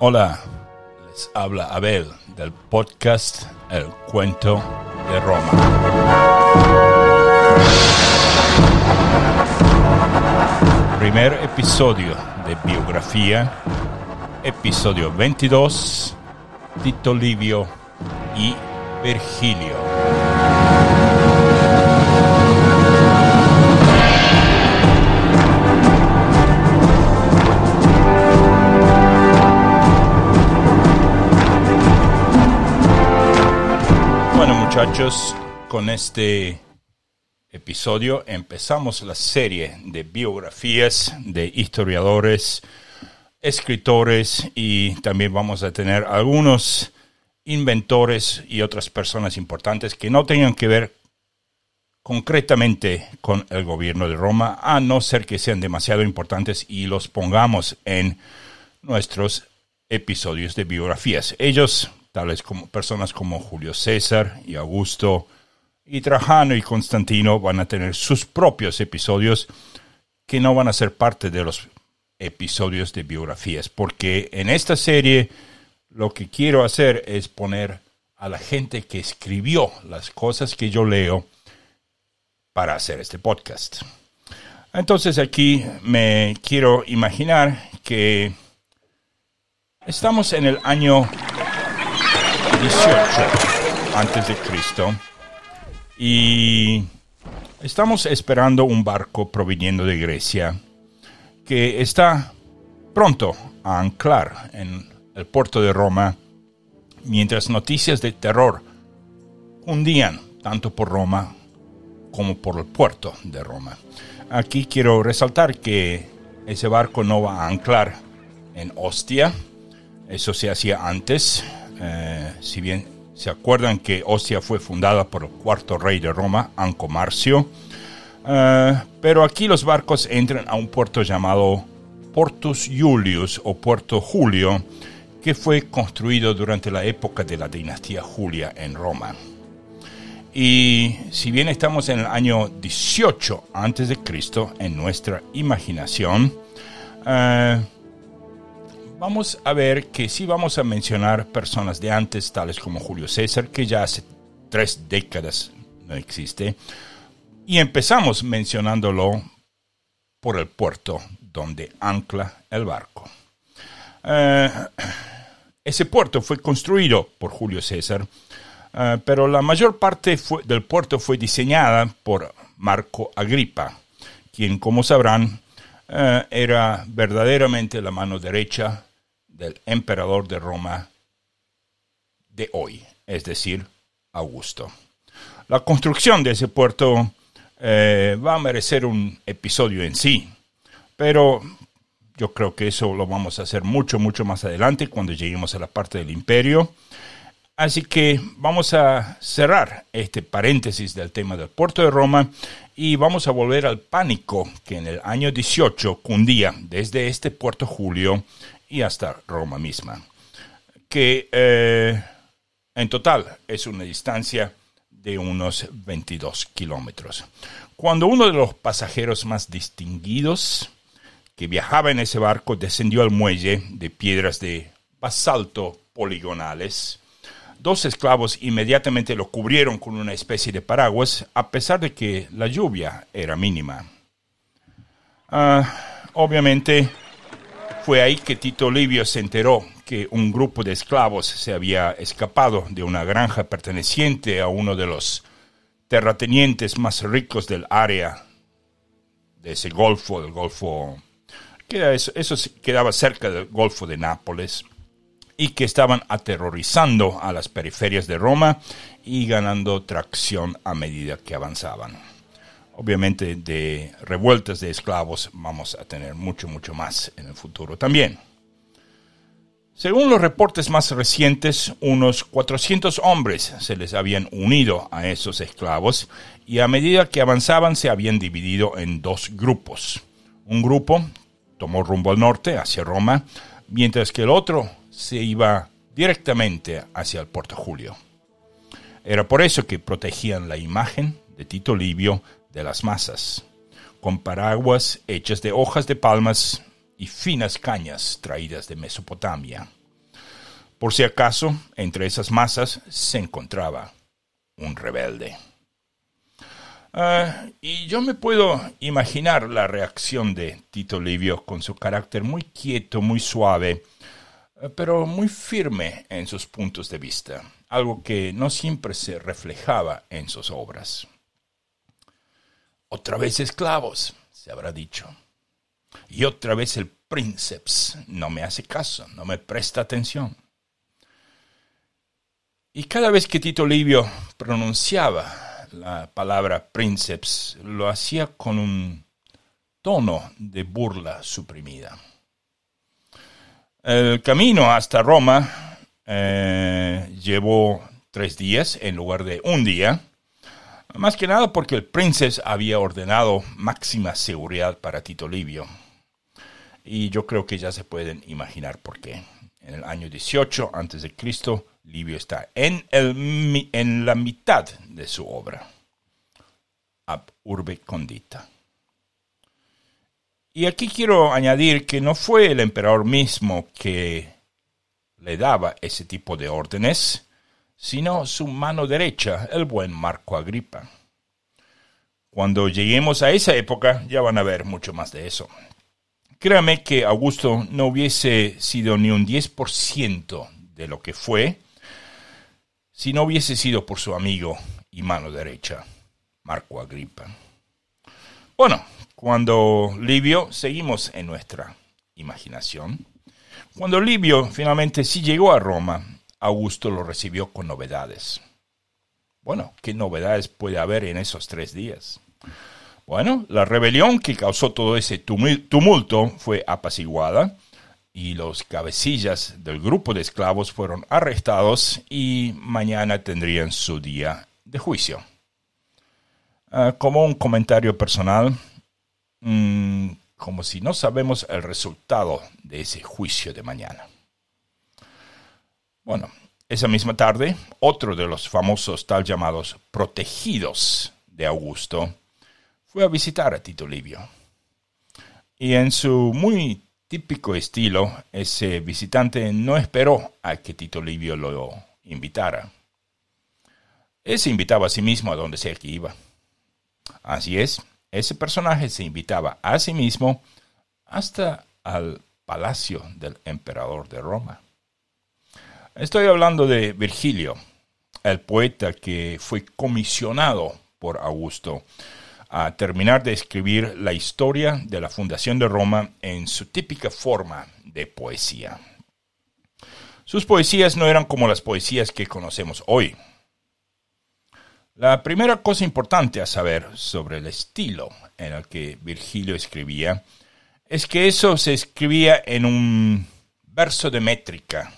Hola, les habla Abel del podcast El Cuento de Roma. Primer episodio de biografía, episodio 22, Tito Livio y Virgilio. Bueno muchachos, con este episodio empezamos la serie de biografías de historiadores, escritores y también vamos a tener algunos inventores y otras personas importantes que no tengan que ver concretamente con el gobierno de Roma, a no ser que sean demasiado importantes y los pongamos en nuestros episodios de biografías. Ellos, tales como personas como Julio César y Augusto, y Trajano y Constantino van a tener sus propios episodios que no van a ser parte de los episodios de biografías, porque en esta serie lo que quiero hacer es poner a la gente que escribió las cosas que yo leo para hacer este podcast. Entonces aquí me quiero imaginar que estamos en el año 18 antes de Cristo y estamos esperando un barco proviniendo de Grecia que está pronto a anclar en el puerto de Roma mientras noticias de terror hundían tanto por Roma como por el puerto de Roma. Aquí quiero resaltar que ese barco no va a anclar en Ostia, eso se hacía antes, eh, si bien se acuerdan que Ostia fue fundada por el cuarto rey de Roma, Anco Marcio, eh, pero aquí los barcos entran a un puerto llamado Portus Julius o Puerto Julio, que fue construido durante la época de la dinastía Julia en Roma. Y si bien estamos en el año 18 antes de Cristo en nuestra imaginación, eh, vamos a ver que sí vamos a mencionar personas de antes, tales como Julio César, que ya hace tres décadas no existe, y empezamos mencionándolo por el puerto donde ancla el barco. Eh, ese puerto fue construido por Julio César, eh, pero la mayor parte del puerto fue diseñada por Marco Agripa, quien, como sabrán, eh, era verdaderamente la mano derecha del emperador de Roma de hoy, es decir, Augusto. La construcción de ese puerto eh, va a merecer un episodio en sí, pero yo creo que eso lo vamos a hacer mucho, mucho más adelante cuando lleguemos a la parte del imperio. Así que vamos a cerrar este paréntesis del tema del puerto de Roma y vamos a volver al pánico que en el año 18 cundía desde este puerto Julio y hasta Roma misma, que eh, en total es una distancia de unos 22 kilómetros. Cuando uno de los pasajeros más distinguidos que viajaba en ese barco descendió al muelle de piedras de basalto poligonales, Dos esclavos inmediatamente lo cubrieron con una especie de paraguas, a pesar de que la lluvia era mínima. Ah, obviamente, fue ahí que Tito Livio se enteró que un grupo de esclavos se había escapado de una granja perteneciente a uno de los terratenientes más ricos del área de ese golfo, del golfo, que eso, eso quedaba cerca del golfo de Nápoles y que estaban aterrorizando a las periferias de Roma y ganando tracción a medida que avanzaban. Obviamente de revueltas de esclavos vamos a tener mucho, mucho más en el futuro también. Según los reportes más recientes, unos 400 hombres se les habían unido a esos esclavos y a medida que avanzaban se habían dividido en dos grupos. Un grupo tomó rumbo al norte, hacia Roma, mientras que el otro se iba directamente hacia el Puerto Julio. Era por eso que protegían la imagen de Tito Livio de las masas, con paraguas hechas de hojas de palmas y finas cañas traídas de Mesopotamia. Por si acaso, entre esas masas se encontraba un rebelde. Ah, y yo me puedo imaginar la reacción de Tito Livio con su carácter muy quieto, muy suave, pero muy firme en sus puntos de vista, algo que no siempre se reflejaba en sus obras. Otra vez esclavos, se habrá dicho. Y otra vez el princeps no me hace caso, no me presta atención. Y cada vez que Tito Livio pronunciaba la palabra princeps, lo hacía con un tono de burla suprimida. El camino hasta Roma eh, llevó tres días en lugar de un día, más que nada porque el príncipe había ordenado máxima seguridad para Tito Livio. Y yo creo que ya se pueden imaginar por qué. En el año 18 a.C., Livio está en, el, en la mitad de su obra, Ab Urbe Condita. Y aquí quiero añadir que no fue el emperador mismo que le daba ese tipo de órdenes, sino su mano derecha, el buen Marco Agripa. Cuando lleguemos a esa época ya van a ver mucho más de eso. Créame que Augusto no hubiese sido ni un 10% de lo que fue si no hubiese sido por su amigo y mano derecha, Marco Agripa. Bueno, cuando Livio, seguimos en nuestra imaginación, cuando Livio finalmente sí llegó a Roma, Augusto lo recibió con novedades. Bueno, ¿qué novedades puede haber en esos tres días? Bueno, la rebelión que causó todo ese tumulto fue apaciguada y los cabecillas del grupo de esclavos fueron arrestados y mañana tendrían su día de juicio. Ah, como un comentario personal, Mm, como si no sabemos el resultado de ese juicio de mañana. Bueno, esa misma tarde, otro de los famosos tal llamados protegidos de Augusto fue a visitar a Tito Livio. Y en su muy típico estilo, ese visitante no esperó a que Tito Livio lo invitara. Él se invitaba a sí mismo a donde sea que iba. Así es, ese personaje se invitaba a sí mismo hasta al palacio del emperador de Roma. Estoy hablando de Virgilio, el poeta que fue comisionado por Augusto a terminar de escribir la historia de la fundación de Roma en su típica forma de poesía. Sus poesías no eran como las poesías que conocemos hoy, la primera cosa importante a saber sobre el estilo en el que Virgilio escribía es que eso se escribía en un verso de métrica.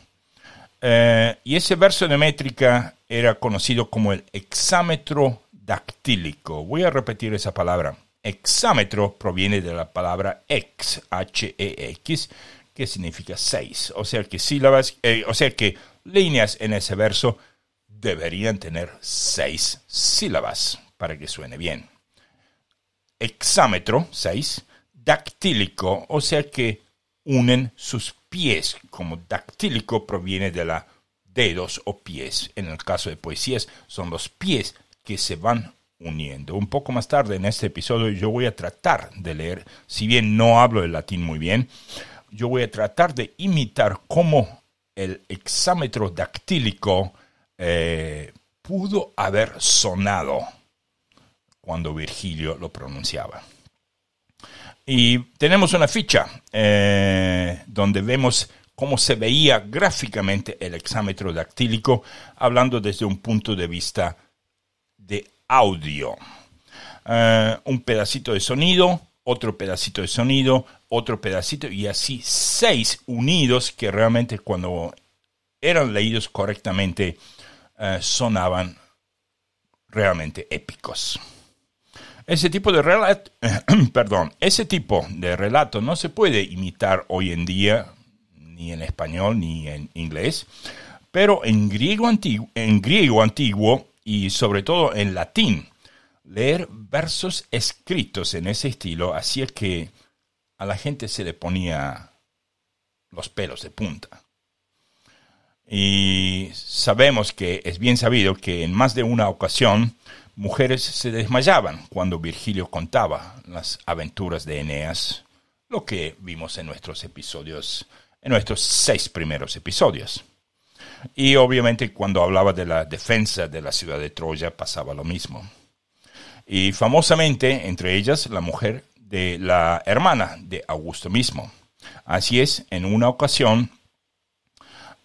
Eh, y ese verso de métrica era conocido como el hexámetro dactílico. Voy a repetir esa palabra. Hexámetro proviene de la palabra ex, H-E-X, que significa seis. O sea que sílabas, eh, o sea que líneas en ese verso deberían tener seis sílabas para que suene bien. Hexámetro, seis. Dactílico, o sea que unen sus pies, como dactílico proviene de la dedos o pies. En el caso de poesías son los pies que se van uniendo. Un poco más tarde en este episodio yo voy a tratar de leer, si bien no hablo el latín muy bien, yo voy a tratar de imitar cómo el hexámetro dactílico eh, pudo haber sonado cuando Virgilio lo pronunciaba. Y tenemos una ficha eh, donde vemos cómo se veía gráficamente el hexámetro dactílico, hablando desde un punto de vista de audio. Eh, un pedacito de sonido, otro pedacito de sonido, otro pedacito, y así seis unidos que realmente cuando eran leídos correctamente eh, sonaban realmente épicos. Ese tipo de relato, perdón, ese tipo de relato no se puede imitar hoy en día ni en español ni en inglés, pero en griego antiguo, en griego antiguo y sobre todo en latín, leer versos escritos en ese estilo hacía que a la gente se le ponía los pelos de punta. Y sabemos que es bien sabido que en más de una ocasión mujeres se desmayaban cuando Virgilio contaba las aventuras de Eneas, lo que vimos en nuestros episodios, en nuestros seis primeros episodios. Y obviamente cuando hablaba de la defensa de la ciudad de Troya pasaba lo mismo. Y famosamente, entre ellas, la mujer de la hermana de Augusto mismo. Así es, en una ocasión,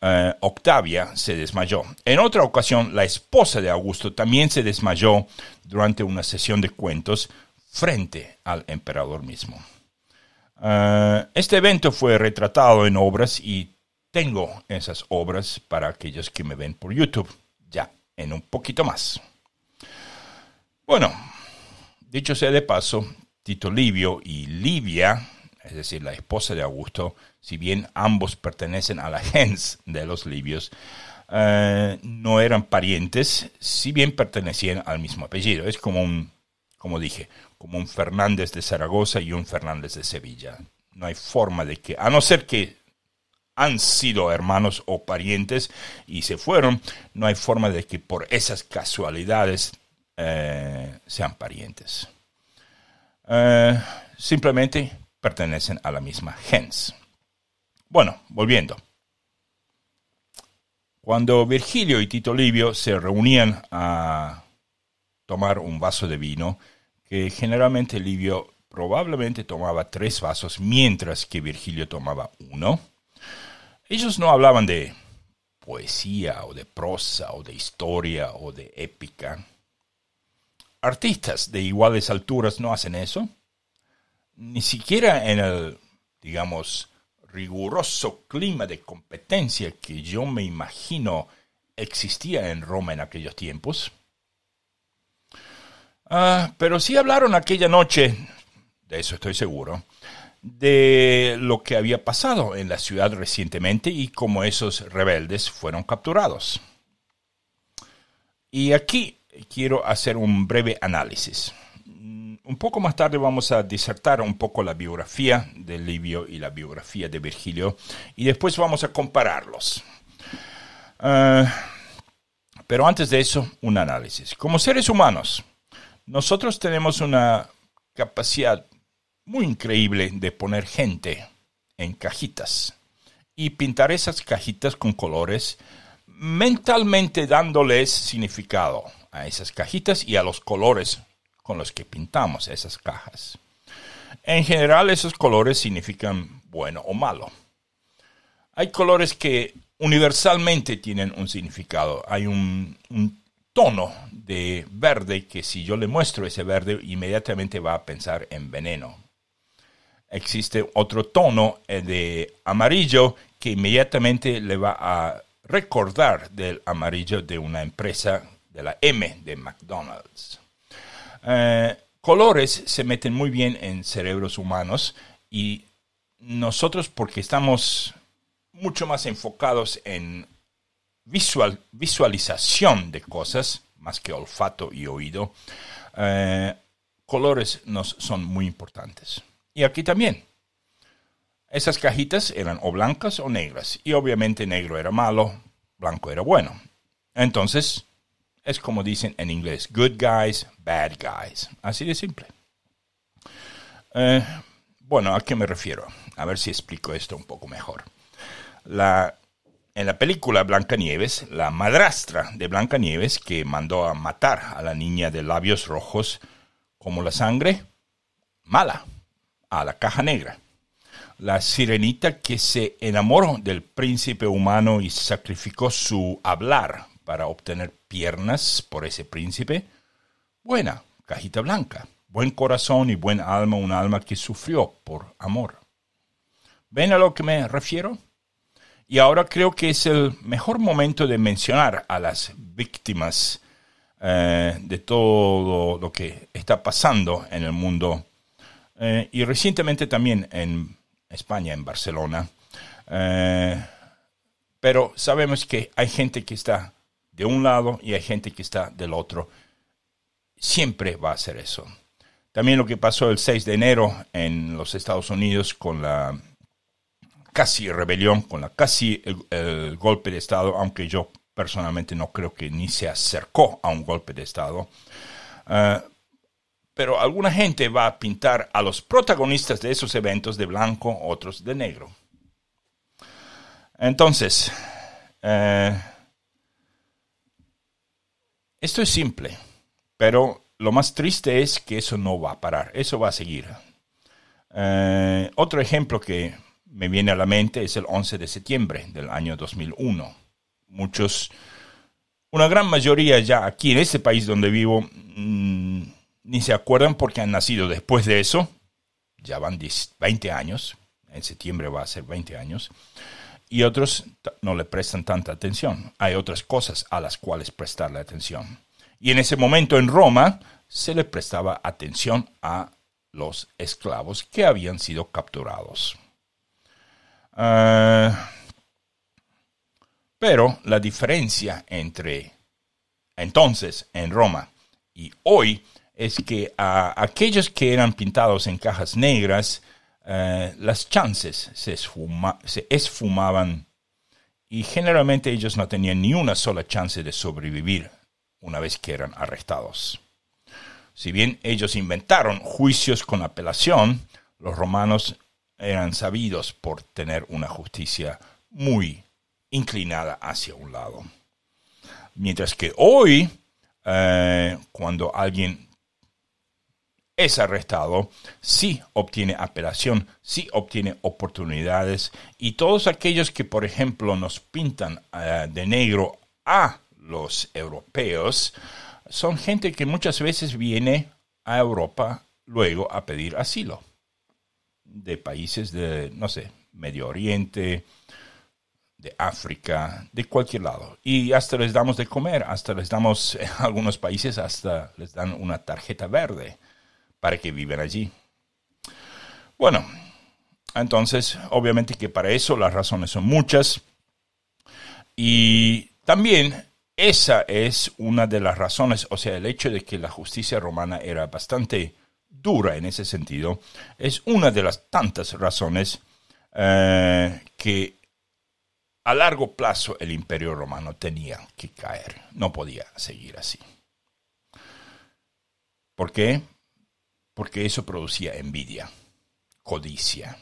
eh, Octavia se desmayó. En otra ocasión, la esposa de Augusto también se desmayó durante una sesión de cuentos frente al emperador mismo. Eh, este evento fue retratado en obras y tengo esas obras para aquellos que me ven por YouTube, ya en un poquito más. Bueno, dicho sea de paso, Tito Livio y Livia, es decir, la esposa de Augusto, si bien ambos pertenecen a la gens de los libios, eh, no eran parientes, si bien pertenecían al mismo apellido. Es como un, como dije, como un Fernández de Zaragoza y un Fernández de Sevilla. No hay forma de que, a no ser que han sido hermanos o parientes y se fueron, no hay forma de que por esas casualidades eh, sean parientes. Eh, simplemente pertenecen a la misma gens. Bueno, volviendo. Cuando Virgilio y Tito Livio se reunían a tomar un vaso de vino, que generalmente Livio probablemente tomaba tres vasos, mientras que Virgilio tomaba uno, ellos no hablaban de poesía o de prosa o de historia o de épica. Artistas de iguales alturas no hacen eso. Ni siquiera en el, digamos, riguroso clima de competencia que yo me imagino existía en Roma en aquellos tiempos. Ah, pero sí hablaron aquella noche, de eso estoy seguro, de lo que había pasado en la ciudad recientemente y cómo esos rebeldes fueron capturados. Y aquí quiero hacer un breve análisis. Mm, un poco más tarde vamos a disertar un poco la biografía de Livio y la biografía de Virgilio y después vamos a compararlos. Ah, pero antes de eso, un análisis. Como seres humanos, nosotros tenemos una capacidad muy increíble de poner gente en cajitas y pintar esas cajitas con colores, mentalmente dándoles significado a esas cajitas y a los colores con los que pintamos esas cajas. En general esos colores significan bueno o malo. Hay colores que universalmente tienen un significado. Hay un, tono de verde que si yo le muestro ese verde inmediatamente va a pensar en veneno, existe otro tono eh, de amarillo que inmediatamente le va a recordar del amarillo de una empresa de la M de McDonald's. Eh, colores se meten muy bien en cerebros humanos y nosotros porque estamos mucho más enfocados en visual, visualización de cosas, más que olfato y oído, eh, colores nos son muy importantes. Y aquí también. Esas cajitas eran o blancas o negras. Y obviamente negro era malo, blanco era bueno. Entonces, es como dicen en inglés, good guys, bad guys. Así de simple. Eh, bueno, ¿a qué me refiero? A ver si explico esto un poco mejor. La, en la película Blancanieves, la madrastra de Blancanieves que mandó a matar a la niña de labios rojos como la sangre, mala a la caja negra. La sirenita que se enamoró del príncipe humano y sacrificó su hablar para obtener piernas por ese príncipe. Buena, cajita blanca. Buen corazón y buen alma, un alma que sufrió por amor. ¿Ven a lo que me refiero? Y ahora creo que es el mejor momento de mencionar a las víctimas eh, de todo lo que está pasando en el mundo eh, y recientemente también en España, en Barcelona, Eh, pero sabemos que hay gente que está de un lado y hay gente que está del otro. Siempre va a ser eso. También lo que pasó el 6 de enero en los Estados Unidos con la casi rebelión, con la casi el, golpe de Estado, aunque yo personalmente no creo que ni se acercó a un golpe de Estado. Eh, pero alguna gente va a pintar a los protagonistas de esos eventos de blanco, otros de negro. Entonces, eh, esto es simple, pero lo más triste es que eso no va a parar, eso va a seguir. Eh, otro ejemplo que me viene a la mente es el 11 de septiembre del año 2001. Muchos, una gran mayoría ya aquí en este país donde vivo, mm, ni se acuerdan porque han nacido después de eso. Ya van 20 años. En septiembre va a ser 20 años. Y otros no le prestan tanta atención. Hay otras cosas a las cuales prestarle atención. Y en ese momento en Roma se le prestaba atención a los esclavos que habían sido capturados. Ah, pero la diferencia entre entonces en Roma y hoy es que a aquellos que eran pintados en cajas negras, eh, las chances se, esfumaban y generalmente ellos no tenían ni una sola chance de sobrevivir una vez que eran arrestados. Si bien ellos inventaron juicios con apelación, los romanos eran sabidos por tener una justicia muy inclinada hacia un lado. Mientras que hoy, eh, cuando alguien es arrestado, sí obtiene apelación, sí obtiene oportunidades y todos aquellos que, por ejemplo, nos pintan eh, de negro a los europeos, son gente que muchas veces viene a Europa luego a pedir asilo de países de, no sé, Medio Oriente, de África, de cualquier lado. Y hasta les damos de comer, hasta les damos, en algunos países hasta les dan una tarjeta verde para que vivan allí. Bueno, entonces, obviamente que para eso las razones son muchas. Y también esa es una de las razones, o sea, el hecho de que la justicia romana era bastante dura en ese sentido, es una de las tantas razones eh, que a largo plazo el imperio romano tenía que caer, no podía seguir así. ¿Por qué? Porque eso producía envidia, codicia.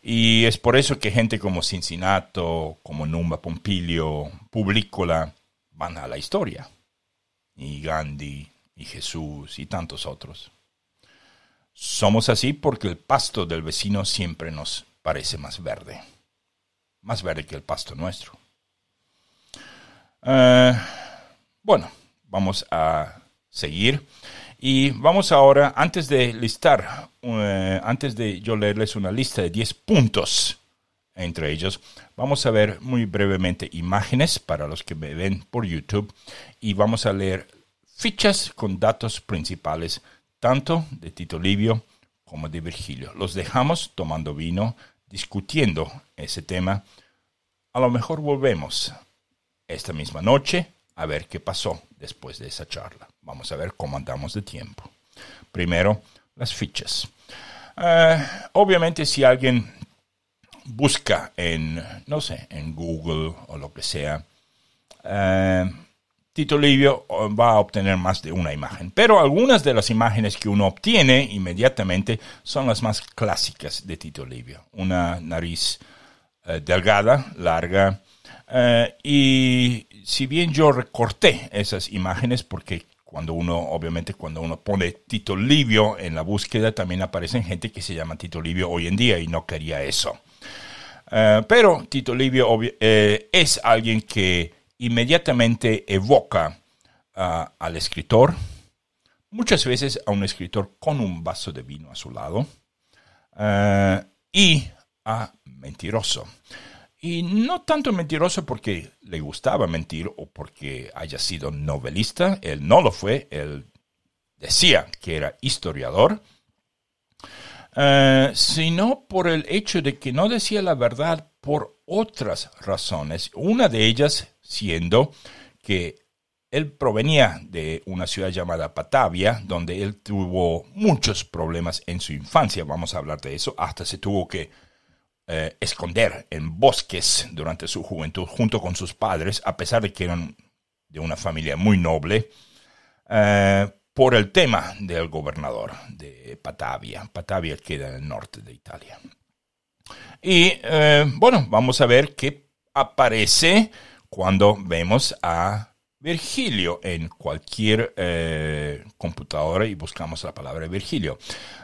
Y es por eso que gente como Cincinnato, como Numba Pompilio, Publícola, van a la historia. Y Gandhi, y Jesús, y tantos otros. Somos así porque el pasto del vecino siempre nos parece más verde. Más verde que el pasto nuestro. Eh, bueno, vamos a seguir. Y vamos ahora, antes de listar, eh, antes de yo leerles una lista de 10 puntos entre ellos, vamos a ver muy brevemente imágenes para los que me ven por YouTube y vamos a leer fichas con datos principales, tanto de Tito Livio como de Virgilio. Los dejamos tomando vino, discutiendo ese tema. A lo mejor volvemos esta misma noche a ver qué pasó después de esa charla. Vamos a ver cómo andamos de tiempo. Primero, las fichas. Eh, obviamente, si alguien busca en, no sé, en Google o lo que sea, eh, Tito Livio va a obtener más de una imagen. Pero algunas de las imágenes que uno obtiene inmediatamente son las más clásicas de Tito Livio. Una nariz eh, delgada, larga, y si bien yo recorté esas imágenes porque cuando uno, obviamente, cuando uno pone Tito Livio en la búsqueda, también aparecen gente que se llama Tito Livio hoy en día y no quería eso. Eh, pero Tito Livio eh, es alguien que inmediatamente evoca al escritor, muchas veces a un escritor con un vaso de vino a su lado, eh, y a mentiroso. Y no tanto mentiroso porque le gustaba mentir o porque haya sido novelista, él no lo fue, él decía que era historiador. eh, sino por el hecho de que no decía la verdad por otras razones, una de ellas siendo que él provenía de una ciudad llamada Patavia, donde él tuvo muchos problemas en su infancia, vamos a hablar de eso, hasta se tuvo que eh, esconder en bosques durante su juventud junto con sus padres, a pesar de que eran de una familia muy noble, eh, por el tema del gobernador de Patavia. Patavia queda en el norte de Italia. Y eh, bueno, vamos a ver qué aparece cuando vemos a Virgilio en cualquier eh, computadora y buscamos la palabra Virgilio.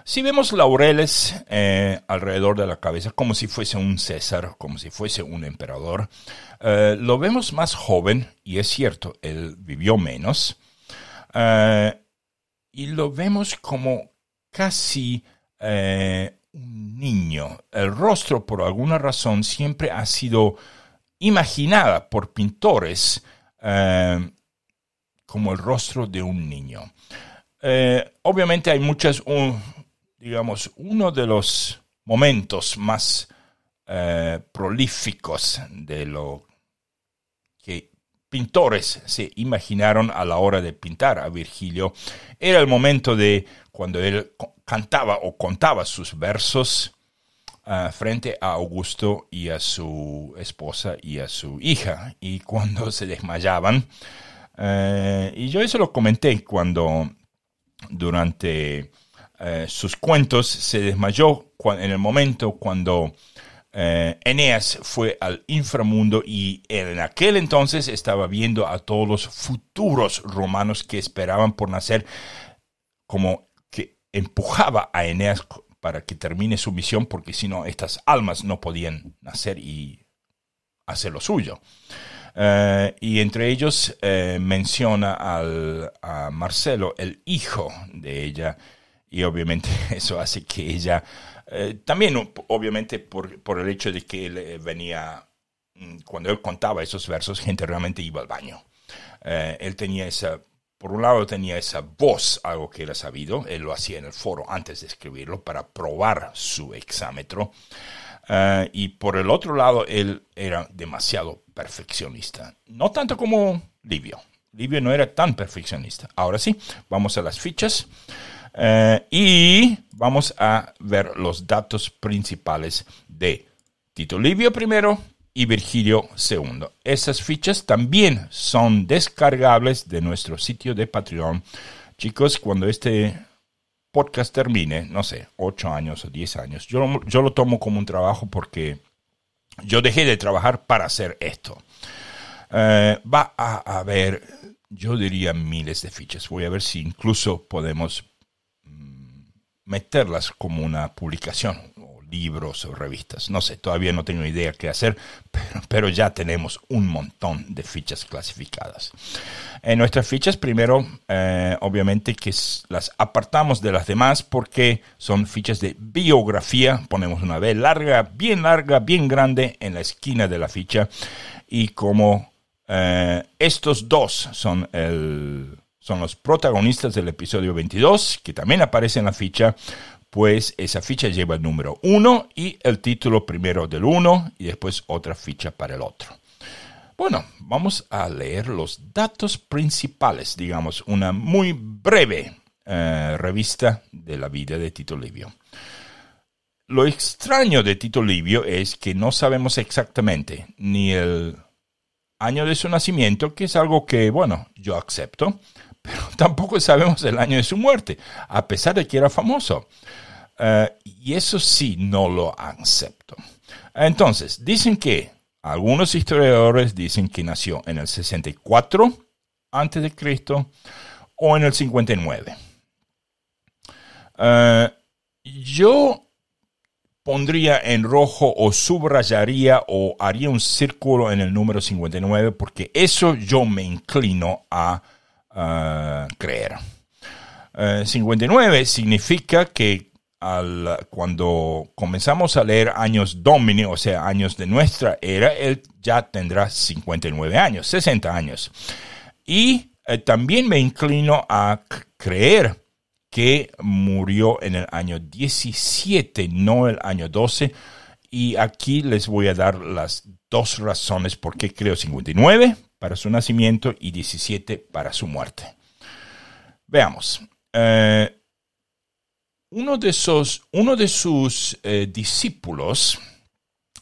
Si vemos laureles eh, alrededor de la cabeza como si fuese un César, como si fuese un emperador, eh, lo vemos más joven y es cierto, él vivió menos y lo vemos como casi un niño. El rostro por alguna razón siempre ha sido imaginada por pintores eh, como el rostro de un niño. Eh, obviamente hay muchas, digamos, uno de los momentos más eh, prolíficos de lo que pintores se imaginaron a la hora de pintar a Virgilio era el momento de cuando él cantaba o contaba sus versos frente a Augusto y a su esposa y a su hija. Y cuando se desmayaban, eh, y yo eso lo comenté cuando durante eh, sus cuentos se desmayó en el momento cuando eh, Eneas fue al inframundo y en aquel entonces estaba viendo a todos los futuros romanos que esperaban por nacer, como que empujaba a Eneas para que termine su misión, porque si no, estas almas no podían nacer y hacer lo suyo. Eh, y entre ellos eh, menciona al, a Marcelo, el hijo de ella, y obviamente eso hace que ella, eh, también obviamente por, por, el hecho de que él venía, mm, cuando él contaba esos versos, gente realmente iba al baño. él tenía esa por un lado tenía esa voz, algo que era sabido, él lo hacía en el foro antes de escribirlo para probar su exámetro. Eh, y por el otro lado, él era demasiado perfeccionista. No tanto como Livio. Livio no era tan perfeccionista. Ahora sí, vamos a las fichas. Eh, y vamos a ver los datos principales de Tito Livio primero, y Virgilio II. Esas fichas también son descargables de nuestro sitio de Patreon. Chicos, cuando este podcast termine, no sé, 8 años o 10 años, yo, yo lo tomo como un trabajo porque yo dejé de trabajar para hacer esto. Eh, va a haber, yo diría, miles de fichas. Voy a ver si incluso podemos mm, meterlas como una publicación, libros o revistas. No sé, todavía no tengo idea qué hacer, pero, ya tenemos un montón de fichas clasificadas. En nuestras fichas, primero, eh, obviamente que las apartamos de las demás porque son fichas de biografía. Ponemos una B larga, bien larga, bien grande en la esquina de la ficha. Y como eh, estos dos son el son los protagonistas del episodio 22, que también aparece en la ficha, pues esa ficha lleva el número 1 y el título primero del 1 y después otra ficha para el otro. Bueno, vamos a leer los datos principales, digamos, una muy breve eh, revista de la vida de Tito Livio. Lo extraño de Tito Livio es que no sabemos exactamente ni el año de su nacimiento, que es algo que, bueno, yo acepto, pero tampoco sabemos el año de su muerte, a pesar de que era famoso. Eh, y eso sí no lo acepto. Entonces, dicen que algunos historiadores dicen que nació en el 64 antes de Cristo o en el 59. Eh, yo pondría en rojo o subrayaría o haría un círculo en el número 59 porque eso yo me inclino a eh, creer. 59 significa que cuando comenzamos a leer años domini, o sea, años de nuestra era, él ya tendrá 59 años, 60 años. Y eh, también me inclino a creer que murió en el año 17, no el año 12. Y aquí les voy a dar las dos razones por qué creo 59 para su nacimiento y 17 para su muerte. Veamos. Eh, uno, de uno de sus eh, discípulos,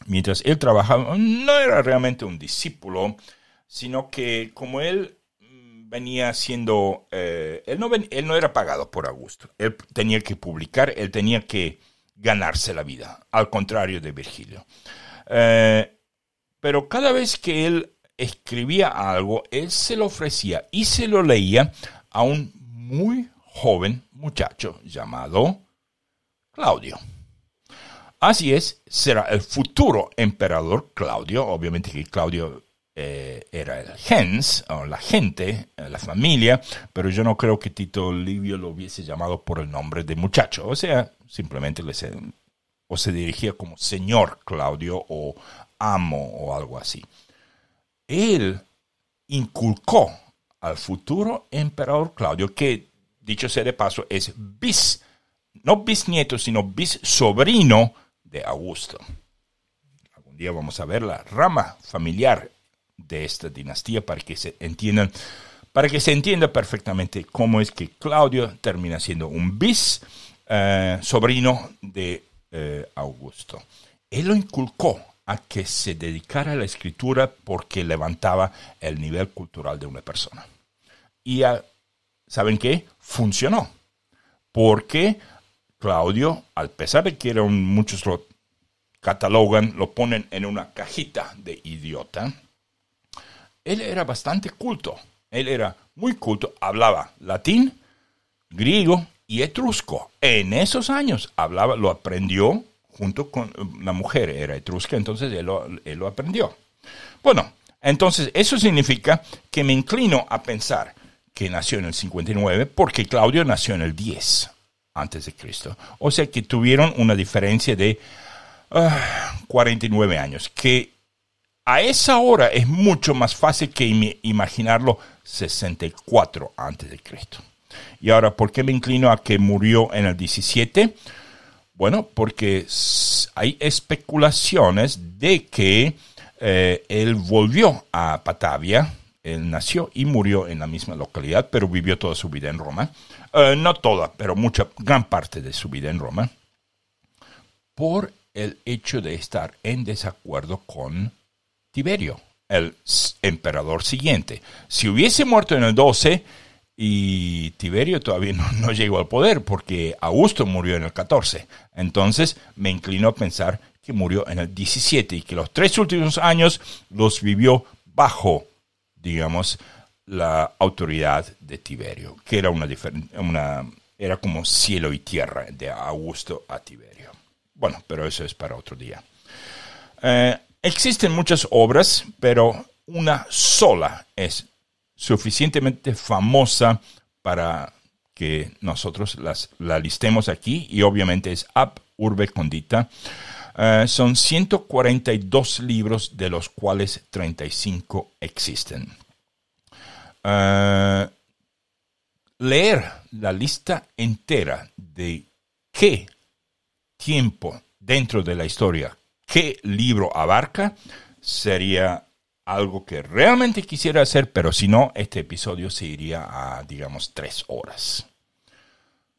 mientras él trabajaba, no era realmente un discípulo, sino que como él mm, venía siendo, eh, él, no él no era pagado por Augusto, él tenía que publicar, él tenía que ganarse la vida, al contrario de Virgilio. Eh, pero cada vez que él escribía algo, él se lo ofrecía y se lo leía a un muy joven muchacho llamado Claudio. Así es, será el futuro emperador Claudio, obviamente que Claudio eh, era el gens, o la gente, eh, la familia, pero yo no creo que Tito Livio lo hubiese llamado por el nombre de muchacho, o sea, simplemente le o se dirigía como señor Claudio o amo o algo así. Él inculcó al futuro emperador Claudio, que dicho sea de paso es bis, no bisnieto, sino bis sobrino de Augusto. Algún día vamos a ver la rama familiar de esta dinastía para que se entiendan, para que se entienda perfectamente cómo es que Claudio termina siendo un bis eh, sobrino de eh, Augusto. Él lo inculcó a que se dedicara a la escritura porque levantaba el nivel cultural de una persona. Y ¿saben qué? Funcionó. Porque Claudio, al pesar de que era muchos lo catalogan, lo ponen en una cajita de idiota, él era bastante culto. Él era muy culto, hablaba latín, griego y etrusco. En esos años hablaba, lo aprendió junto con la mujer, era etrusca, entonces él lo, aprendió. Bueno, entonces eso significa que me inclino a pensar que nació en el 59 porque Claudio nació en el 10 antes de Cristo. O sea que tuvieron una diferencia de 49 ah, años, que a esa hora es mucho más fácil que imaginarlo 64 antes de Cristo. Y ahora, ¿por qué me inclino a que murió en el 17? Bueno, porque hay especulaciones de que eh, él volvió a Patavia, él nació y murió en la misma localidad, pero vivió toda su vida en Roma. Eh, no toda, pero mucha, gran parte de su vida en Roma, por el hecho de estar en desacuerdo con Tiberio, el emperador siguiente. Si hubiese muerto en el 12 y Tiberio todavía no, llegó al poder porque Augusto murió en el 14, entonces me inclino a pensar que murió en el 17 y que los tres últimos años los vivió bajo, digamos, la autoridad de Tiberio, que era una, una era como cielo y tierra de Augusto a Tiberio. Bueno, pero eso es para otro día. Eh, Existen muchas obras, pero una sola es suficientemente famosa para que nosotros las, la listemos aquí y obviamente es Ab Urbe Condita. Eh, son 142 libros de los cuales 35 existen. Eh, leer la lista entera de qué tiempo dentro de la historia qué libro abarca, sería algo que realmente quisiera hacer, pero si no, este episodio se iría a, digamos, tres horas.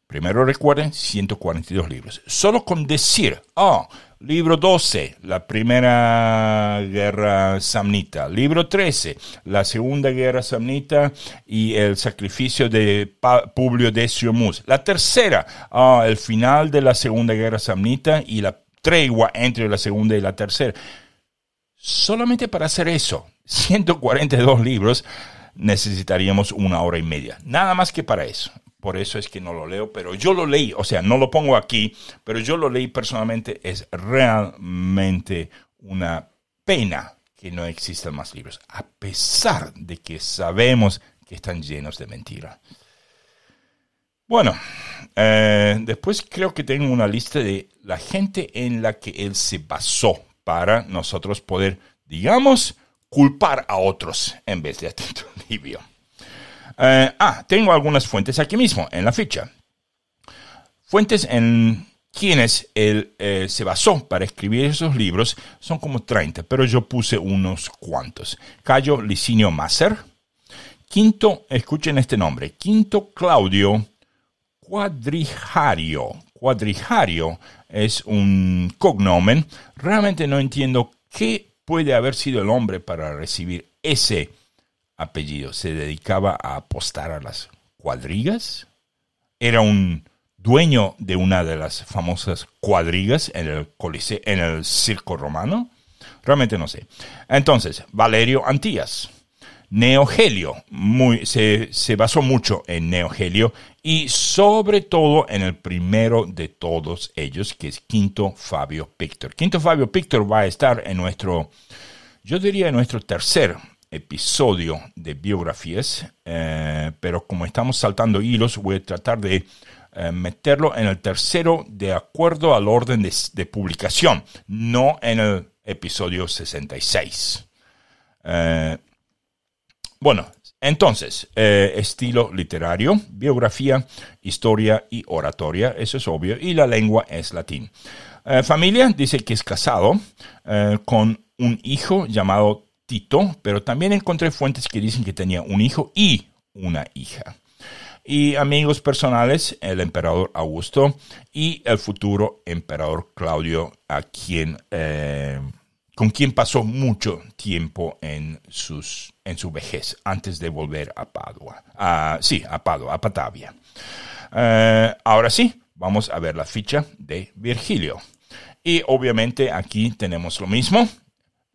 Primero recuerden, 142 libros. Solo con decir, oh, libro 12, la primera guerra samnita. Libro 13, la segunda guerra samnita y el sacrificio de Publio Decio Mus. La tercera, oh, el final de la segunda guerra samnita y la tregua entre la segunda y la tercera. Solamente para hacer eso, 142 libros, necesitaríamos una hora y media. Nada más que para eso. Por eso es que no lo leo, pero yo lo leí, o sea, no lo pongo aquí, pero yo lo leí personalmente. Es realmente una pena que no existan más libros, a pesar de que sabemos que están llenos de mentira. Bueno, eh, después creo que tengo una lista de la gente en la que él se basó para nosotros poder, digamos, culpar a otros en vez de a Tito Livio. Eh, ah, tengo algunas fuentes aquí mismo, en la ficha. fuentes en quienes él eh, se basó para escribir esos libros son como 30, pero yo puse unos cuantos. Cayo Licinio Masser, Quinto, escuchen este nombre, Quinto Claudio Cuadrijario. Cuadrijario es un cognomen. Realmente no entiendo qué puede haber sido el hombre para recibir ese apellido. ¿Se dedicaba a apostar a las cuadrigas? ¿Era un dueño de una de las famosas cuadrigas en el, coliseo, en el circo romano? Realmente no sé. Entonces, Valerio Antías. Neogelio, muy, se, se, basó mucho en Neogelio y sobre todo en el primero de todos ellos, que es Quinto Fabio Pictor. Quinto Fabio Pictor va a estar en nuestro, yo diría, en nuestro tercer episodio de biografías, eh, pero como estamos saltando hilos, voy a tratar de eh, meterlo en el tercero de acuerdo al orden de, publicación, no en el episodio 66. Eh, bueno, entonces, estilo literario, biografía, historia y oratoria, eso es obvio, y la lengua es latín. familia dice que es casado con un hijo llamado Tito, pero también encontré fuentes que dicen que tenía un hijo y una hija y amigos personales, el emperador Augusto y el futuro emperador Claudio, a quien, eh, con quien pasó mucho tiempo en, sus, en su vejez, antes de volver a Padua. sí, a Padua, a Patavia. Eh, ahora sí, vamos a ver la ficha de Virgilio. Y obviamente aquí tenemos lo mismo,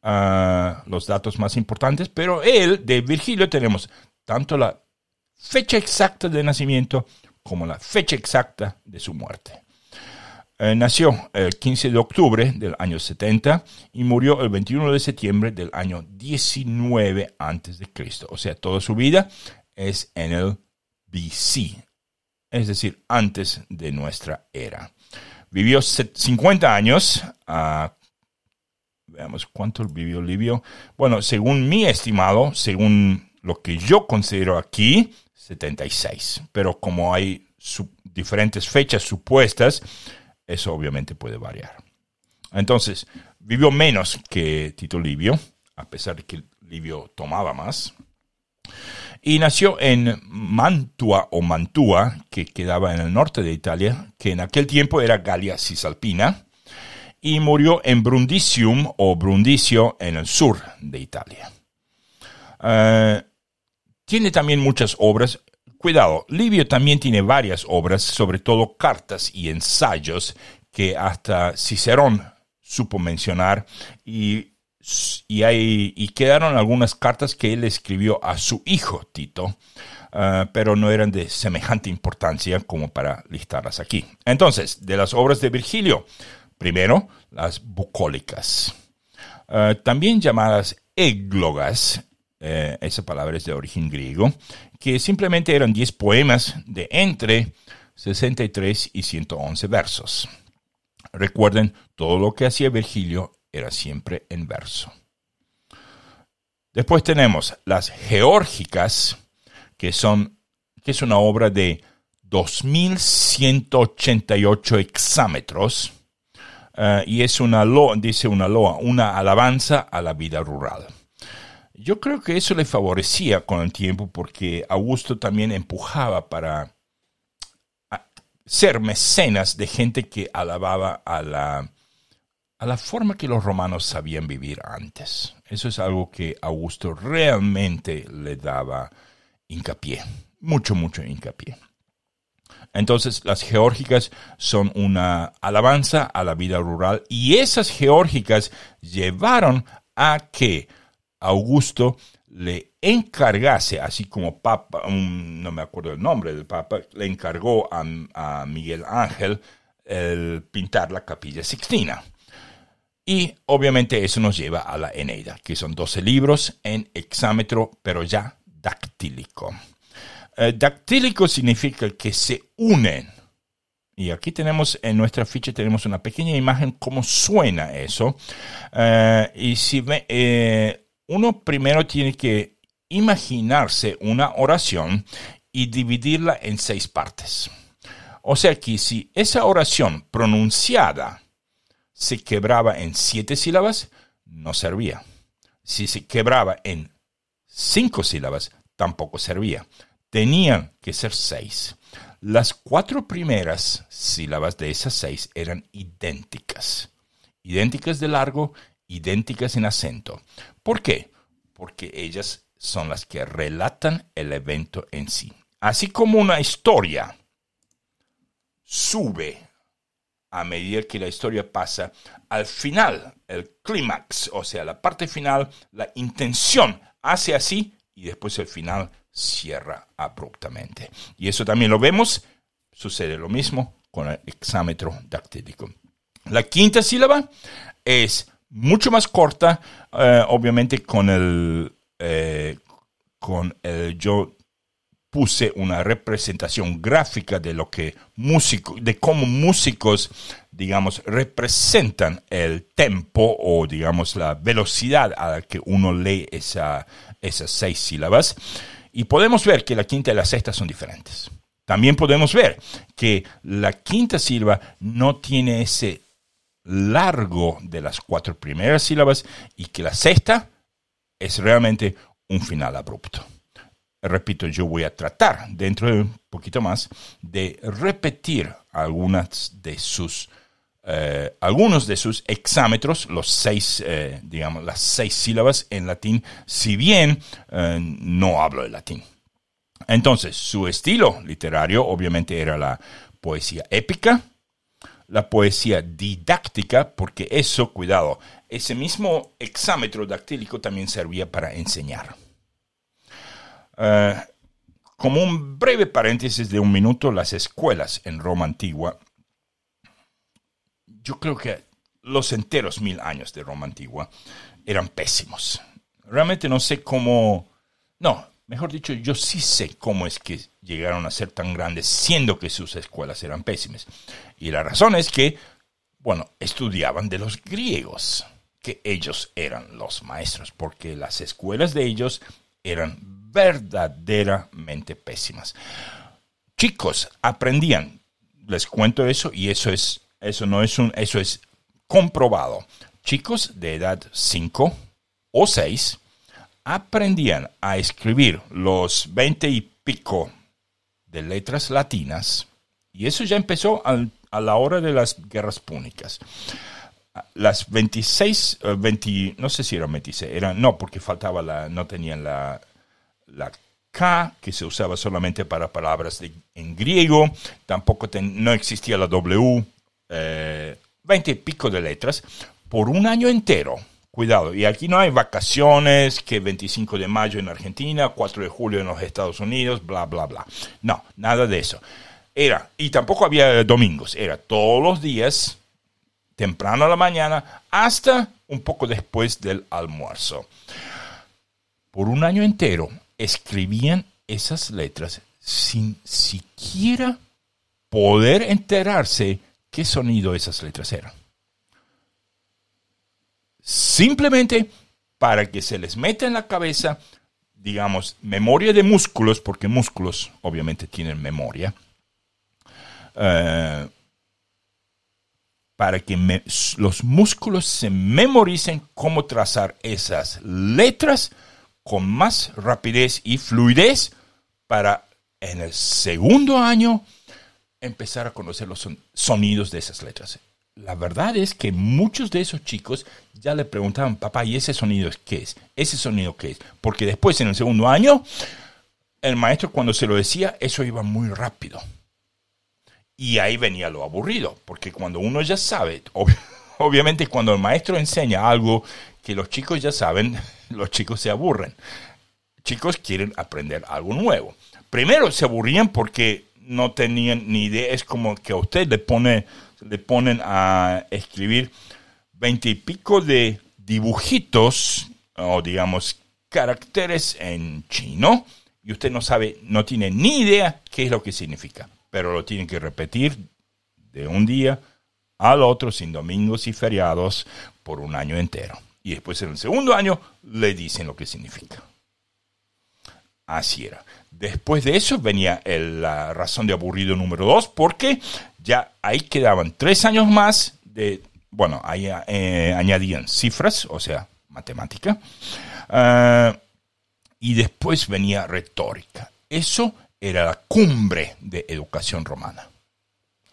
los datos más importantes, pero él, de Virgilio, tenemos tanto la fecha exacta de nacimiento como la fecha exacta de su muerte. Eh, nació el 15 de octubre del año 70 y murió el 21 de septiembre del año 19 antes de Cristo. O sea, toda su vida es en el BC, es decir, antes de nuestra era. Vivió 50 años. Ah, veamos cuánto vivió Livio. Bueno, según mi estimado, según lo que yo considero aquí, 76. Pero como hay diferentes fechas supuestas, eso obviamente puede variar. Entonces, vivió menos que Tito Livio, a pesar de que Livio tomaba más. Y nació en Mantua o Mantua, que quedaba en el norte de Italia, que en aquel tiempo era Galia Cisalpina, y murió en Brundisium o Brundicio en el sur de Italia. Eh, tiene también muchas obras. Cuidado, Livio también tiene varias obras, sobre todo cartas y ensayos que hasta Cicerón supo mencionar y, y, hay, y quedaron algunas cartas que él escribió a su hijo Tito, uh, pero no eran de semejante importancia como para listarlas aquí. Entonces, de las obras de Virgilio, primero, las bucólicas, uh, también llamadas églogas, eh, esa palabra es de origen griego, que simplemente eran 10 poemas de entre 63 y 111 versos. Recuerden, todo lo que hacía Virgilio era siempre en verso. Después tenemos las Geórgicas, que, son, que es una obra de 2188 hexámetros, eh, y es una loa, dice una loa, una alabanza a la vida rural. Yo creo que eso le favorecía con el tiempo porque Augusto también empujaba para ser mecenas de gente que alababa a la, a la forma que los romanos sabían vivir antes. Eso es algo que Augusto realmente le daba hincapié, mucho, mucho hincapié. Entonces las geórgicas son una alabanza a la vida rural y esas geórgicas llevaron a que Augusto le encargase, así como Papa, no me acuerdo el nombre del Papa, le encargó a, Miguel Ángel el pintar la capilla Sixtina. Y obviamente eso nos lleva a la Eneida, que son 12 libros en hexámetro, pero ya dactílico. Eh, dactílico significa que se unen. Y aquí tenemos en nuestra ficha tenemos una pequeña imagen cómo suena eso. Eh, y si eh, uno primero tiene que imaginarse una oración y dividirla en seis partes. O sea que si esa oración pronunciada se quebraba en siete sílabas, no servía. Si se quebraba en cinco sílabas, tampoco servía. Tenían que ser seis. Las cuatro primeras sílabas de esas seis eran idénticas. Idénticas de largo, idénticas en acento. ¿Por qué? Porque ellas son las que relatan el evento en sí. Así como una historia sube a medida que la historia pasa, al final, el clímax, o sea, la parte final, la intención hace así y después el final cierra abruptamente. Y eso también lo vemos, sucede lo mismo con el exámetro dactílico. La quinta sílaba es mucho más corta, eh, obviamente con el, eh, con el yo puse una representación gráfica de lo que músico, de cómo músicos, digamos, representan el tempo o, digamos, la velocidad a la que uno lee esa, esas seis sílabas. Y podemos ver que la quinta y la sexta son diferentes. También podemos ver que la quinta sílaba no tiene ese largo de las cuatro primeras sílabas y que la sexta es realmente un final abrupto repito, yo voy a tratar dentro de un poquito más de repetir algunas de sus, eh, algunos de sus exámetros, los seis, eh, digamos, las seis sílabas en latín, si bien eh, no hablo de latín. Entonces, su estilo literario obviamente era la poesía épica, la poesía didáctica, porque eso, cuidado, ese mismo exámetro dactílico también servía para enseñar. Como un breve paréntesis de un minuto, las escuelas en Roma antigua, yo creo que los enteros mil años de Roma antigua eran pésimos. Realmente no sé cómo, no, mejor dicho, yo sí sé cómo es que llegaron a ser tan grandes siendo que sus escuelas eran pésimas. Y la razón es que, bueno, estudiaban de los griegos, que ellos eran los maestros, porque las escuelas de ellos eran verdaderamente pésimas. Chicos aprendían, les cuento eso y eso es, eso no es un, eso es comprobado. Chicos de edad 5 o 6 aprendían a escribir los 20 y pico de letras latinas y eso ya empezó a la hora de las guerras púnicas las 26, 20, eh, no sé si eran 26, eran, no, porque faltaba la, no tenían la, la K, que se usaba solamente para palabras en griego, tampoco no existía la W, eh, 20 y pico de letras, por un año entero. Cuidado, y aquí no hay vacaciones, que 25 de mayo en Argentina, 4 de julio en los Estados Unidos, bla, bla, bla. No, nada de eso. Era, y tampoco había domingos, era todos los días, temprano a la mañana, hasta un poco después del almuerzo. Por un año entero escribían esas letras sin siquiera poder enterarse qué sonido esas letras eran. Simplemente para que se les meta en la cabeza, digamos, memoria de músculos, porque músculos obviamente tienen memoria, eh, para que los músculos se memoricen cómo trazar esas letras con más rapidez y fluidez para en el segundo año empezar a conocer los sonidos de esas letras. La verdad es que muchos de esos chicos ya le preguntaban, papá, ¿y ese sonido qué es? ¿Ese sonido qué es? Porque después en el segundo año, el maestro cuando se lo decía, eso iba muy rápido. Y ahí venía lo aburrido, porque cuando uno ya sabe, obviamente cuando el maestro enseña algo que los chicos ya saben, los chicos se aburren. Chicos quieren aprender algo nuevo. Primero se aburrían porque no tenían ni idea. Es como que a usted le, pone, le ponen a escribir veinte y pico de dibujitos o digamos caracteres en chino y usted no sabe, no tiene ni idea qué es lo que significa, pero lo tienen que repetir de un día al otro sin domingos y feriados por un año entero y después en el segundo año le dicen lo que significa. Así era. Después de eso venía la razón de aburrido número dos, porque ya ahí quedaban tres años más de, bueno, ahí eh, añadían cifras, o sea, matemática, ah, y después venía retórica. Eso era la cumbre de educación romana.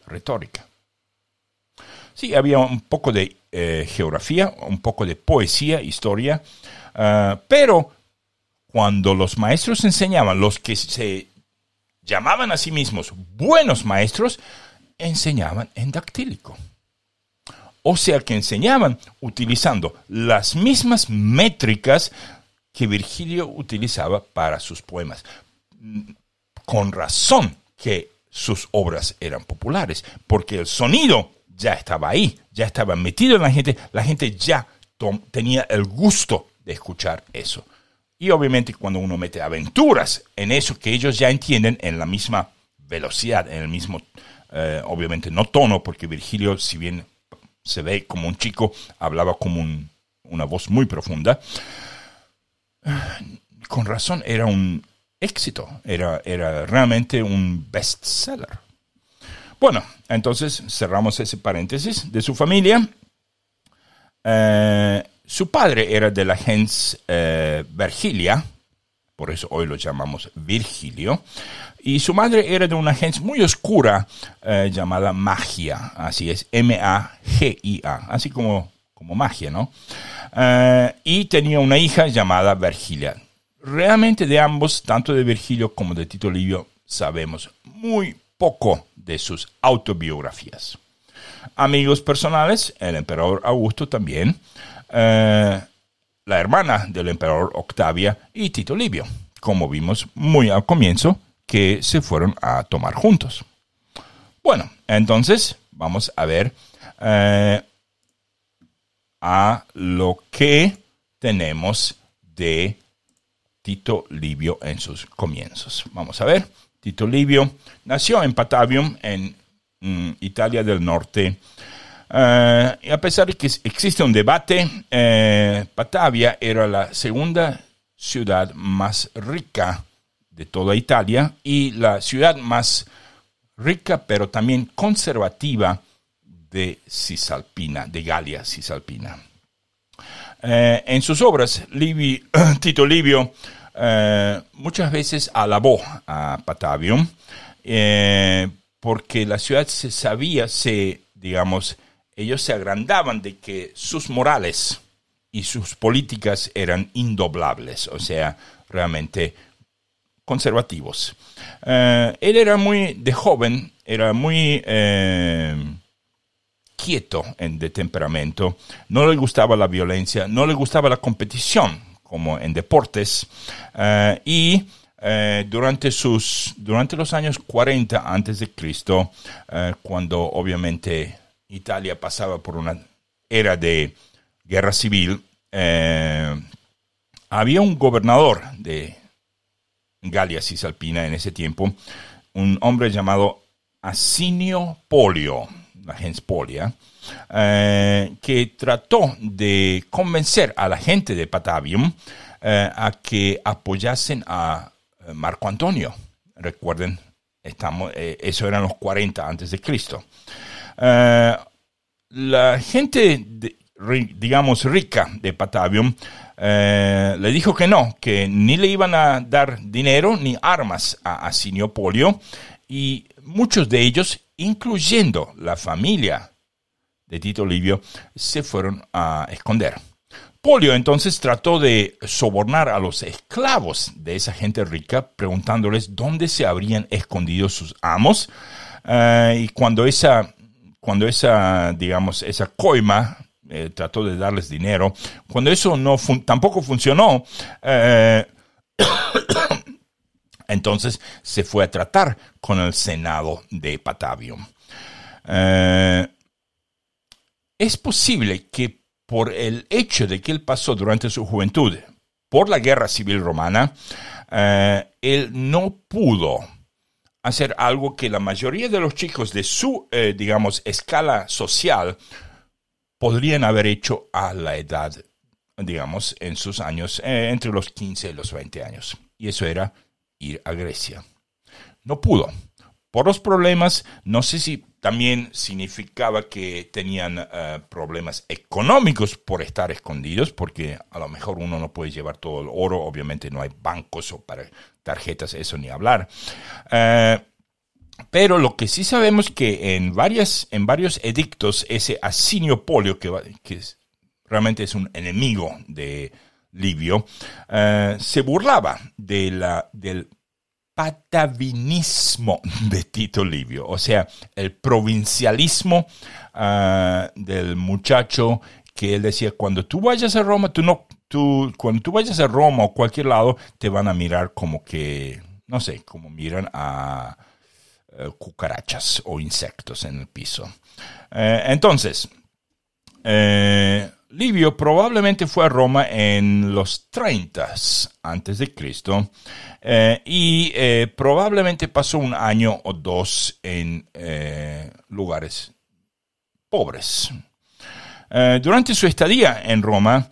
Retórica. Sí, había un poco de eh, geografía, un poco de poesía, historia, pero cuando los maestros enseñaban, los que se llamaban a sí mismos buenos maestros, enseñaban en dactílico. O sea que enseñaban utilizando las mismas métricas que Virgilio utilizaba para sus poemas. Con razón que sus obras eran populares, porque el sonido ya estaba ahí, ya estaba metido en la gente, la gente ya tenía el gusto de escuchar eso. Y obviamente cuando uno mete aventuras en eso que ellos ya entienden en la misma velocidad, en el mismo, eh, obviamente no tono, porque Virgilio, si bien se ve como un chico, hablaba como una voz muy profunda, con razón era un éxito, era, era realmente un bestseller. Bueno, entonces cerramos ese paréntesis de su familia. Eh, su padre era de la gens eh, Virgilia, por eso hoy lo llamamos Virgilio, y su madre era de una gens muy oscura eh, llamada Magia, así es, M-A-G-I-A, así como, como magia, ¿no? Eh, y tenía una hija llamada Virgilia. Realmente de ambos, tanto de Virgilio como de Tito Livio, sabemos muy poco de sus autobiografías. Amigos personales, el emperador Augusto también, eh, la hermana del emperador Octavia y Tito Livio, como vimos muy al comienzo, que se fueron a tomar juntos. Bueno, entonces vamos a ver eh, a lo que tenemos de Tito Livio en sus comienzos. Vamos a ver. Tito Livio nació en Patavium, en mm, Italia del Norte, eh, a pesar de que existe un debate, eh, Batavia era la segunda ciudad más rica de toda Italia y la ciudad más rica pero también conservativa de Cisalpina, de Galia Cisalpina. Eh, en sus obras, Tito Livio muchas veces alabó a Patavium porque la ciudad se sabía, se, digamos, ellos se agrandaban de que sus morales y sus políticas eran indoblables, o sea, realmente conservativos. Eh, él era muy, de joven, era muy eh, quieto en, de temperamento, no le gustaba la violencia, no le gustaba la competición, como en deportes, eh, y durante, sus, durante los años 40 antes cuando obviamente Italia pasaba por una era de guerra civil, eh, había un gobernador de Galia Cisalpina en ese tiempo, un hombre llamado Asinio Polio, la gens Polia, eh, que trató de convencer a la gente de Patavium eh, a que apoyasen a Marco Antonio. Recuerden, estamos, eso eran los 40 antes de Cristo. Eh, la gente, digamos, rica de Patavium eh, le dijo que no, que ni le iban a dar dinero ni armas a Asinio Polio y muchos de ellos, incluyendo la familia de Tito Livio, se fueron a esconder. Polio entonces trató de sobornar a los esclavos de esa gente rica, preguntándoles dónde se habrían escondido sus amos. Eh, y cuando esa cuando esa, digamos, esa coima eh, trató de darles dinero, cuando eso no tampoco funcionó, eh, entonces se fue a tratar con el Senado de Patavium. Eh, es posible que por el hecho de que él pasó durante su juventud por la guerra civil romana, él no pudo hacer algo que la mayoría de los chicos de su, eh, digamos, escala social podrían haber hecho a la edad, digamos, en sus años, eh, entre los 15 y los 20 años. Y eso era ir a Grecia. No pudo. Por los problemas, no sé si también significaba que tenían eh, problemas económicos por estar escondidos, porque a lo mejor uno no puede llevar todo el oro, obviamente no hay bancos para tarjetas, eso ni hablar. Eh, pero lo que sí sabemos que en, varias, en varios edictos, ese Asinio Polio, que, que realmente es un enemigo de Livio, eh, se burlaba de la, del patavinismo de Tito Livio, o sea, el provincialismo uh, del muchacho que él decía, cuando tú vayas a Roma, tú no, tú, cuando tú vayas a Roma o cualquier lado, te van a mirar como que, no sé, como miran a uh, cucarachas o insectos en el piso. Uh, entonces, Livio probablemente fue a Roma en los 30 antes de Cristo eh, y eh, probablemente pasó un año o dos en eh, lugares pobres. Durante su estadía en Roma,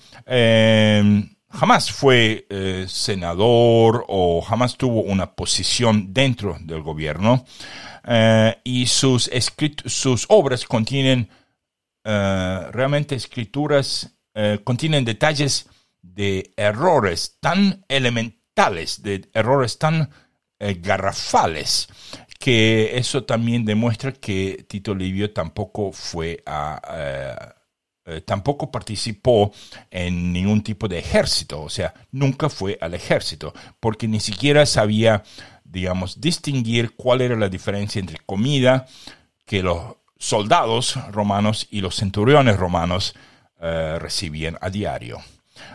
jamás fue senador o jamás tuvo una posición dentro del gobierno y sus, sus obras contienen eh, realmente escrituras eh, contienen detalles de errores tan elementales, de errores tan eh, garrafales, que eso también demuestra que Tito Livio tampoco fue a... tampoco participó en ningún tipo de ejército, o sea, nunca fue al ejército, porque ni siquiera sabía, digamos, distinguir cuál era la diferencia entre comida que los soldados romanos y los centuriones romanos eh, recibían a diario.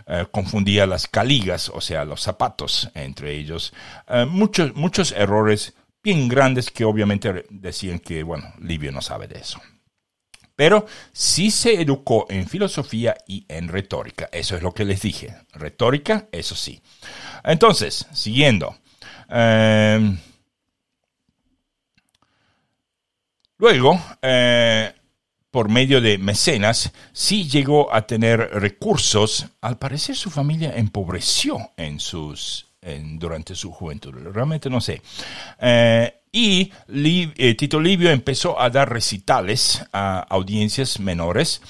Eh, confundía las caligas, o sea, los zapatos entre ellos. Eh, muchos, muchos errores bien grandes que obviamente decían que, bueno, Livio no sabe de eso. Pero sí se educó en filosofía y en retórica. Eso es lo que les dije. Retórica, eso sí. Entonces, siguiendo. Luego, eh, por medio de mecenas, sí llegó a tener recursos. Al parecer su familia empobreció en sus, durante su juventud. Realmente no sé. Eh, y eh, Tito Livio empezó a dar recitales a audiencias menores,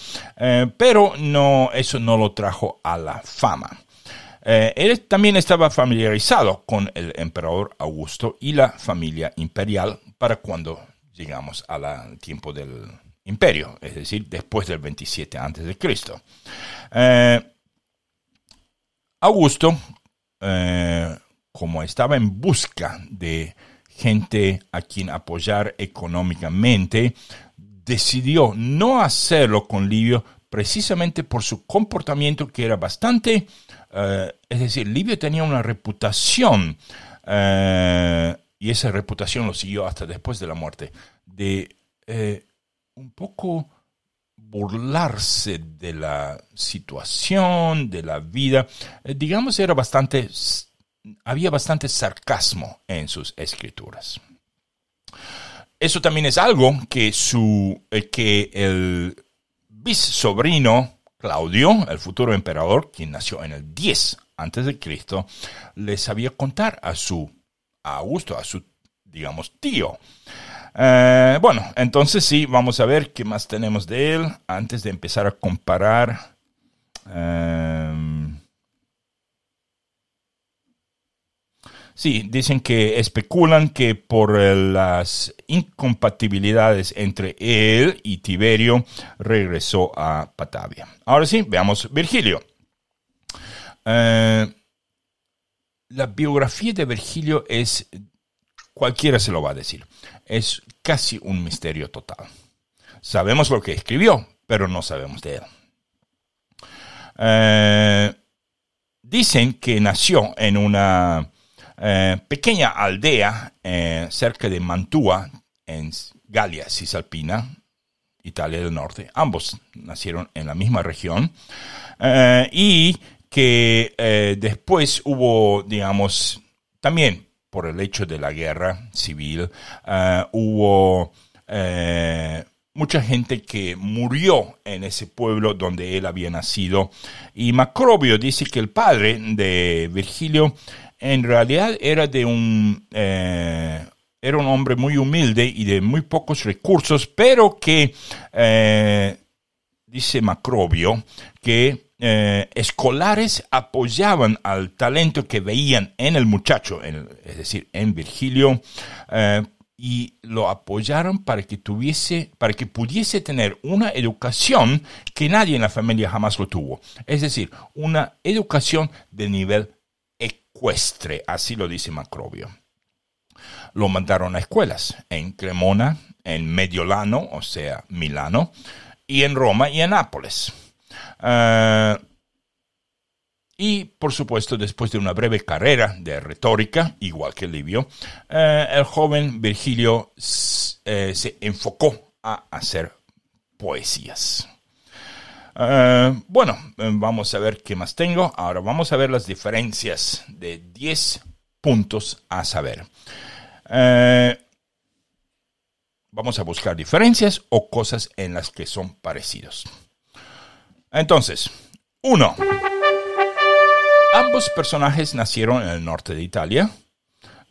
pero no, eso no lo trajo a la fama. él también estaba familiarizado con el emperador Augusto y la familia imperial para cuando digamos, al tiempo del imperio, es decir, después del 27 antes de Cristo. Eh, Augusto, eh, como estaba en busca de gente a quien apoyar económicamente, decidió no hacerlo con Livio precisamente por su comportamiento que era bastante, eh, es decir, Livio tenía una reputación y esa reputación lo siguió hasta después de la muerte, de eh, un poco burlarse de la situación, de la vida. Eh, digamos, era bastante, había bastante sarcasmo en sus escrituras. Eso también es algo que, su, eh, que el bisobrino Claudio, el futuro emperador, quien nació en el 10 antes de Cristo, le sabía contar a su a Augusto, a su, digamos, tío. Eh, bueno, entonces sí, vamos a ver qué más tenemos de él antes de empezar a comparar. Em, sí, dicen que especulan que por las incompatibilidades entre él y Tiberio regresó a Patavia. Ahora sí, veamos Virgilio. Eh, la biografía de Virgilio es, cualquiera se lo va a decir, es casi un misterio total. Sabemos lo que escribió, pero no sabemos de él. Eh, dicen que nació en una eh, pequeña aldea eh, cerca de Mantua, en Galia Cisalpina, Italia del Norte. Ambos nacieron en la misma región. y que eh, después hubo, digamos, también por el hecho de la guerra civil, eh, hubo eh, mucha gente que murió en ese pueblo donde él había nacido. Y Macrobio dice que el padre de Virgilio en realidad era de un, eh, era un hombre muy humilde y de muy pocos recursos, pero que, eh, dice Macrobio, que eh, escolares apoyaban al talento que veían en el muchacho, es decir, en Virgilio, y lo apoyaron para que tuviese, para que pudiese tener una educación que nadie en la familia jamás lo tuvo. Es decir, una educación de nivel ecuestre, así lo dice Macrobio. Lo mandaron a escuelas en Cremona, en Mediolano, o sea, Milano, y en Roma y en Nápoles. Eh, y por supuesto, después de una breve carrera de retórica, igual que Livio, eh, el joven Virgilio eh, se enfocó a hacer poesías. Eh, bueno, vamos a ver qué más tengo. Ahora vamos a ver las diferencias de 10 puntos a saber. vamos a buscar diferencias o cosas en las que son parecidos. Entonces, uno. Ambos personajes nacieron en el norte de Italia,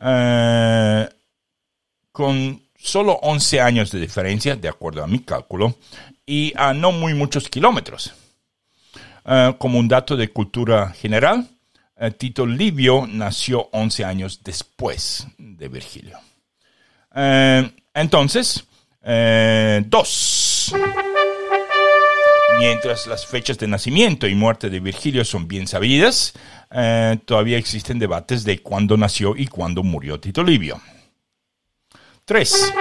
eh, con solo 11 años de diferencia, de acuerdo a mi cálculo, y a no muy muchos kilómetros. Eh, como un dato de cultura general, eh, Tito Livio nació 11 años después de Virgilio. entonces, dos. Mientras las fechas de nacimiento y muerte de Virgilio son bien sabidas, eh, todavía existen debates de cuándo nació y cuándo murió Tito Livio. 3.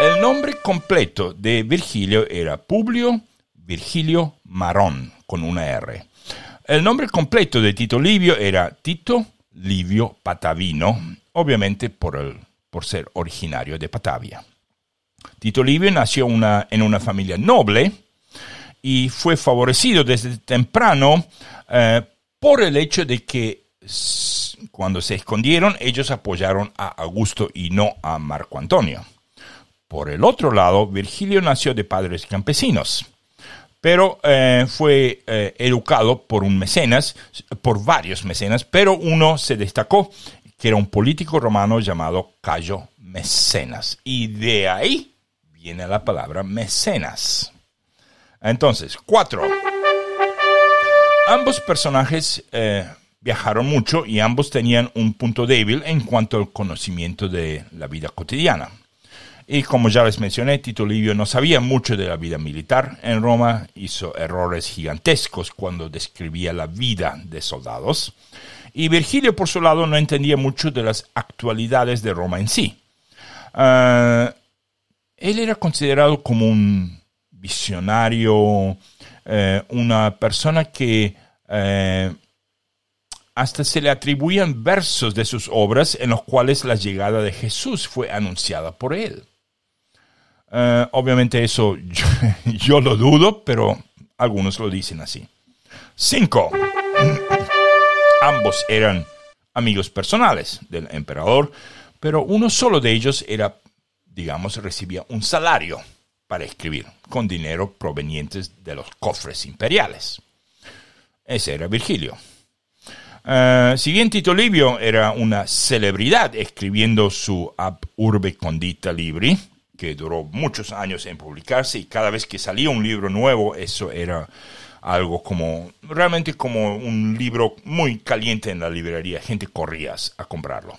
El nombre completo de Virgilio era Publio Virgilio Marón, con una R. El nombre completo de Tito Livio era Tito Livio Patavino, obviamente por, el, por ser originario de Patavia. Tito Livio nació una, en una familia noble, y fue favorecido desde temprano eh, por el hecho de que cuando se escondieron ellos apoyaron a Augusto y no a Marco Antonio. Por el otro lado, Virgilio nació de padres campesinos, pero eh, fue eh, educado por un mecenas, por varios mecenas, pero uno se destacó, que era un político romano llamado Cayo Mecenas. Y de ahí viene la palabra mecenas. Entonces, cuatro. Ambos personajes eh, viajaron mucho y ambos tenían un punto débil en cuanto al conocimiento de la vida cotidiana. Y como ya les mencioné, Tito Livio no sabía mucho de la vida militar en Roma, hizo errores gigantescos cuando describía la vida de soldados. Y Virgilio, por su lado, no entendía mucho de las actualidades de Roma en sí. Ah, él era considerado como un visionario, eh, una persona que eh, hasta se le atribuían versos de sus obras en los cuales la llegada de Jesús fue anunciada por él. Eh, obviamente eso yo, lo dudo, pero algunos lo dicen así. Cinco. Ambos eran amigos personales del emperador, pero uno solo de ellos era, digamos, recibía un salario para escribir, con dinero provenientes de los cofres imperiales. Ese era Virgilio. Uh, si bien Tito Livio era una celebridad escribiendo su Ab Urbe Condita Libri, que duró muchos años en publicarse y cada vez que salía un libro nuevo, eso era algo como, realmente como un libro muy caliente en la librería, gente corría a comprarlo.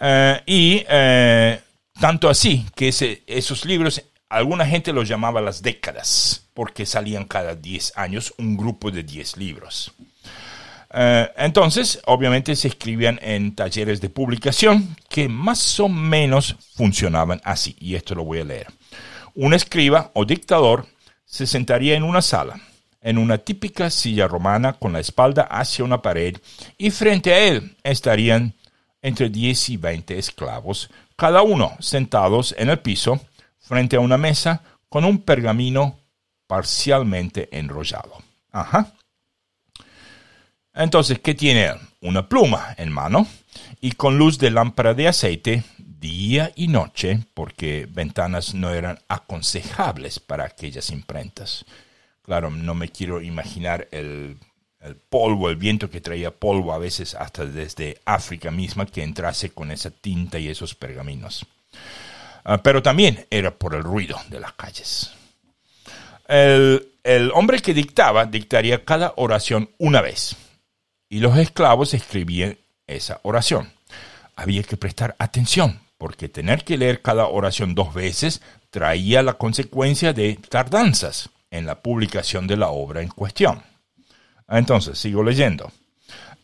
Uh, y uh, tanto así que esos libros Alguna gente los llamaba las décadas, porque salían cada 10 años un grupo de 10 libros. Eh, entonces, obviamente se escribían en talleres de publicación que más o menos funcionaban así, y esto lo voy a leer. Un escriba o dictador se sentaría en una sala, en una típica silla romana con la espalda hacia una pared, y frente a él estarían entre 10 y 20 esclavos, cada uno sentados en el piso, frente a una mesa con un pergamino parcialmente enrollado. Ajá. Entonces, ¿qué tiene? Una pluma en mano y con luz de lámpara de aceite día y noche, porque ventanas no eran aconsejables para aquellas imprentas. Claro, no me quiero imaginar el, polvo, el viento que traía polvo a veces hasta desde África misma que entrase con esa tinta y esos pergaminos. Ah, pero también era por el ruido de las calles. El hombre que dictaba dictaría cada oración una vez y los esclavos escribían esa oración. Había que prestar atención porque tener que leer cada oración dos veces traía la consecuencia de tardanzas en la publicación de la obra en cuestión. Entonces, sigo leyendo.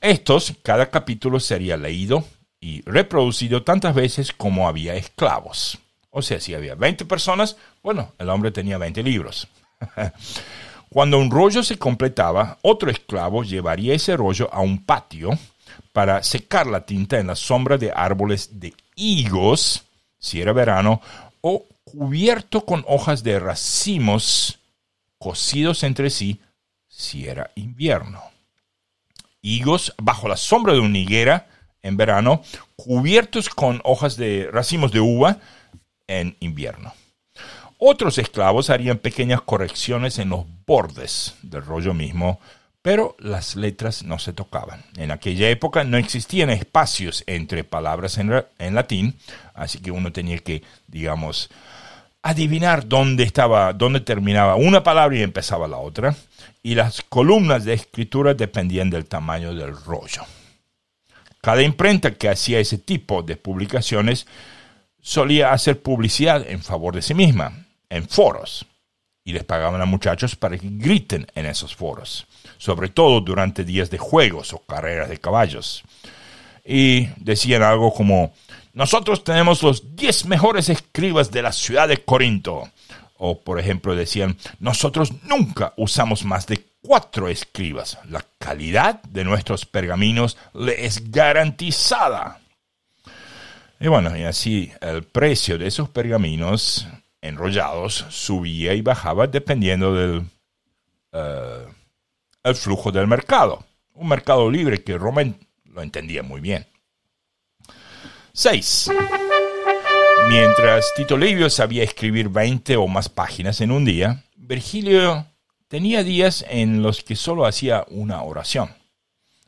Estos, cada capítulo sería leído y reproducido tantas veces como había esclavos. O sea, si había 20 personas, bueno, el hombre tenía 20 libros. Cuando un rollo se completaba, otro esclavo llevaría ese rollo a un patio para secar la tinta en la sombra de árboles de higos, si era verano, o cubierto con hojas de racimos cosidos entre sí, si era invierno. Higos bajo la sombra de una higuera en verano, cubiertos con hojas de racimos de uva en invierno. Otros esclavos harían pequeñas correcciones en los bordes del rollo mismo, pero las letras no se tocaban. En aquella época no existían espacios entre palabras en, en latín, así que uno tenía que, digamos, adivinar dónde estaba, dónde terminaba una palabra y empezaba la otra, y las columnas de escritura dependían del tamaño del rollo. Cada imprenta que hacía ese tipo de publicaciones solía hacer publicidad en favor de sí misma, en foros, y les pagaban a muchachos para que griten en esos foros, sobre todo durante días de juegos o carreras de caballos. Y decían algo como, nosotros tenemos los 10 mejores escribas de la ciudad de Corinto. O, por ejemplo, decían, nosotros nunca usamos más de cuatro escribas. La calidad de nuestros pergaminos le es garantizada. Y bueno, y así el precio de esos pergaminos enrollados subía y bajaba dependiendo del eh, flujo del mercado. Un mercado libre que Roma lo entendía muy bien. 6. Mientras Tito Livio sabía escribir 20 o más páginas en un día, Virgilio tenía días en los que solo hacía una oración.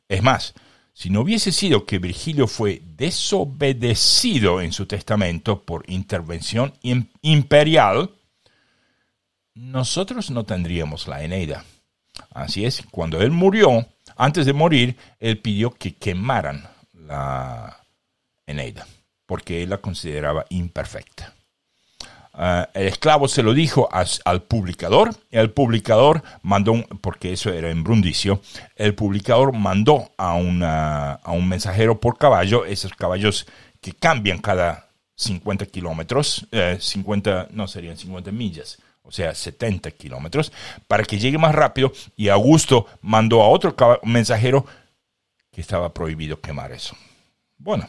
Es más, si no hubiese sido que Virgilio fue desobedecido en su testamento por intervención imperial, nosotros no tendríamos la Eneida. Así es, cuando él murió, antes de morir, él pidió que quemaran la Eneida, porque él la consideraba imperfecta. Ah, el esclavo se lo dijo al publicador, el publicador mandó, porque eso era en el publicador mandó a, un mensajero por caballo, esos caballos que cambian cada 50 kilómetros, 50, eh, no serían 50 millas, o sea, 70 kilómetros, para que llegue más rápido y Augusto mandó a otro mensajero que estaba prohibido quemar eso. Bueno,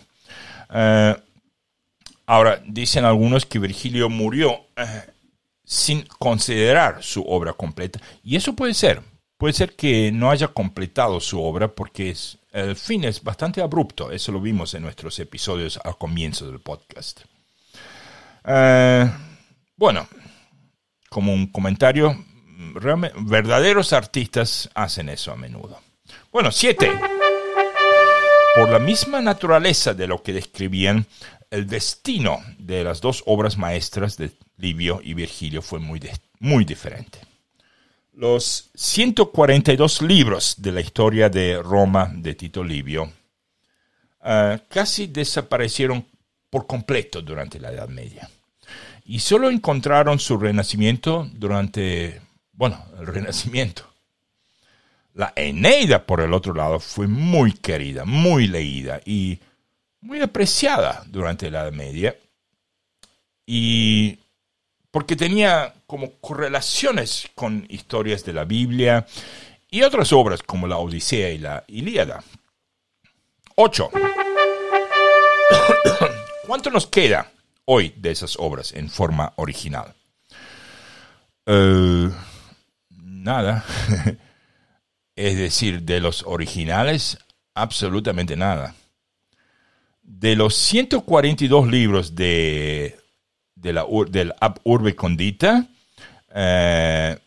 eh, ahora dicen algunos que Virgilio murió eh, sin considerar su obra completa, y eso puede ser, puede ser que no haya completado su obra porque el fin es bastante abrupto, eso lo vimos en nuestros episodios al comienzo del podcast. Eh, bueno, como un comentario, verdaderos artistas hacen eso a menudo. Bueno, siete. Por la misma naturaleza de lo que describían, el destino de las dos obras maestras de Livio y Virgilio fue muy, muy diferente. Los 142 libros de la historia de Roma de Tito Livio eh, casi desaparecieron por completo durante la Edad Media y solo encontraron su renacimiento durante, bueno, el renacimiento. La Eneida, por el otro lado, fue muy querida, muy leída y muy apreciada durante la Edad Media. Y porque tenía como correlaciones con historias de la Biblia y otras obras como la Odisea y la Ilíada. 8. ¿Cuánto nos queda hoy de esas obras en forma original? Eh, nada. es decir, de los originales, absolutamente nada. De los 142 libros de, de la, del Ab Urbe Condita, eh,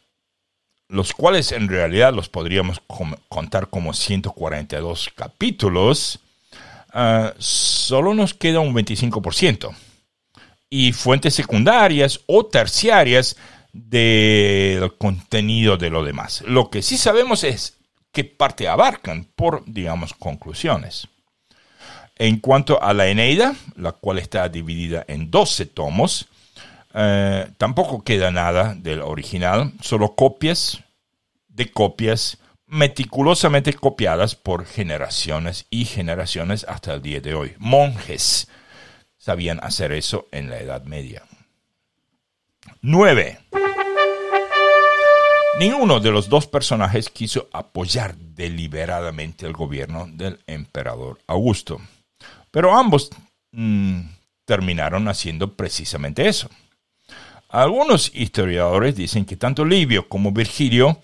los cuales en realidad los podríamos contar como 142 capítulos, uh, solo nos queda un 25%. Y fuentes secundarias o terciarias del contenido de lo demás. Lo que sí sabemos es qué parte abarcan por, digamos, conclusiones. En cuanto a la Eneida, la cual está dividida en 12 tomos, eh, tampoco queda nada del original, solo copias de copias meticulosamente copiadas por generaciones y generaciones hasta el día de hoy. Monjes sabían hacer eso en la Edad Media. 9. Ninguno de los dos personajes quiso apoyar deliberadamente el gobierno del emperador Augusto, pero ambos mm, terminaron haciendo precisamente eso. Algunos historiadores dicen que tanto Livio como Virgilio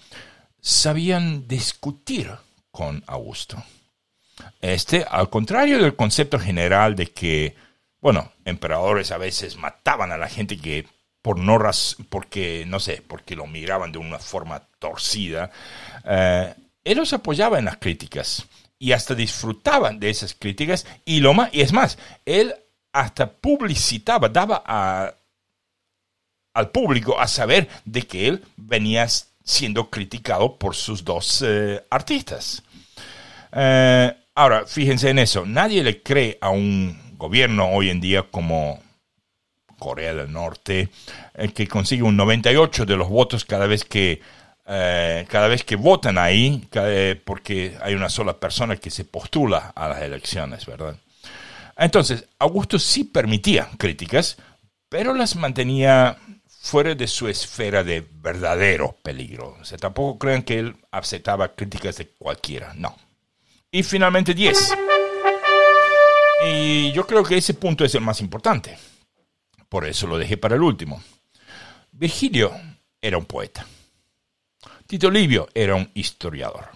sabían discutir con Augusto. Este, al contrario del concepto general de que, bueno, emperadores a veces mataban a la gente que por no porque, no sé, porque lo miraban de una forma torcida, eh, él los apoyaba en las críticas y hasta disfrutaban de esas críticas y lo más, y es más, él hasta publicitaba, daba a, al público a saber de que él venía siendo criticado por sus dos eh, artistas. Eh, ahora, fíjense en eso, nadie le cree a un gobierno hoy en día como Corea del Norte, eh, que consigue un 98 de los votos cada vez que, cada vez que votan ahí, porque hay una sola persona que se postula a las elecciones, ¿verdad? Entonces, Augusto sí permitía críticas, pero las mantenía fuera de su esfera de verdadero peligro. O sea, tampoco crean que él aceptaba críticas de cualquiera, no. Y finalmente 10. Y yo creo que ese punto es el más importante. Por eso lo dejé para el último. Virgilio era un poeta. Tito Livio era un historiador.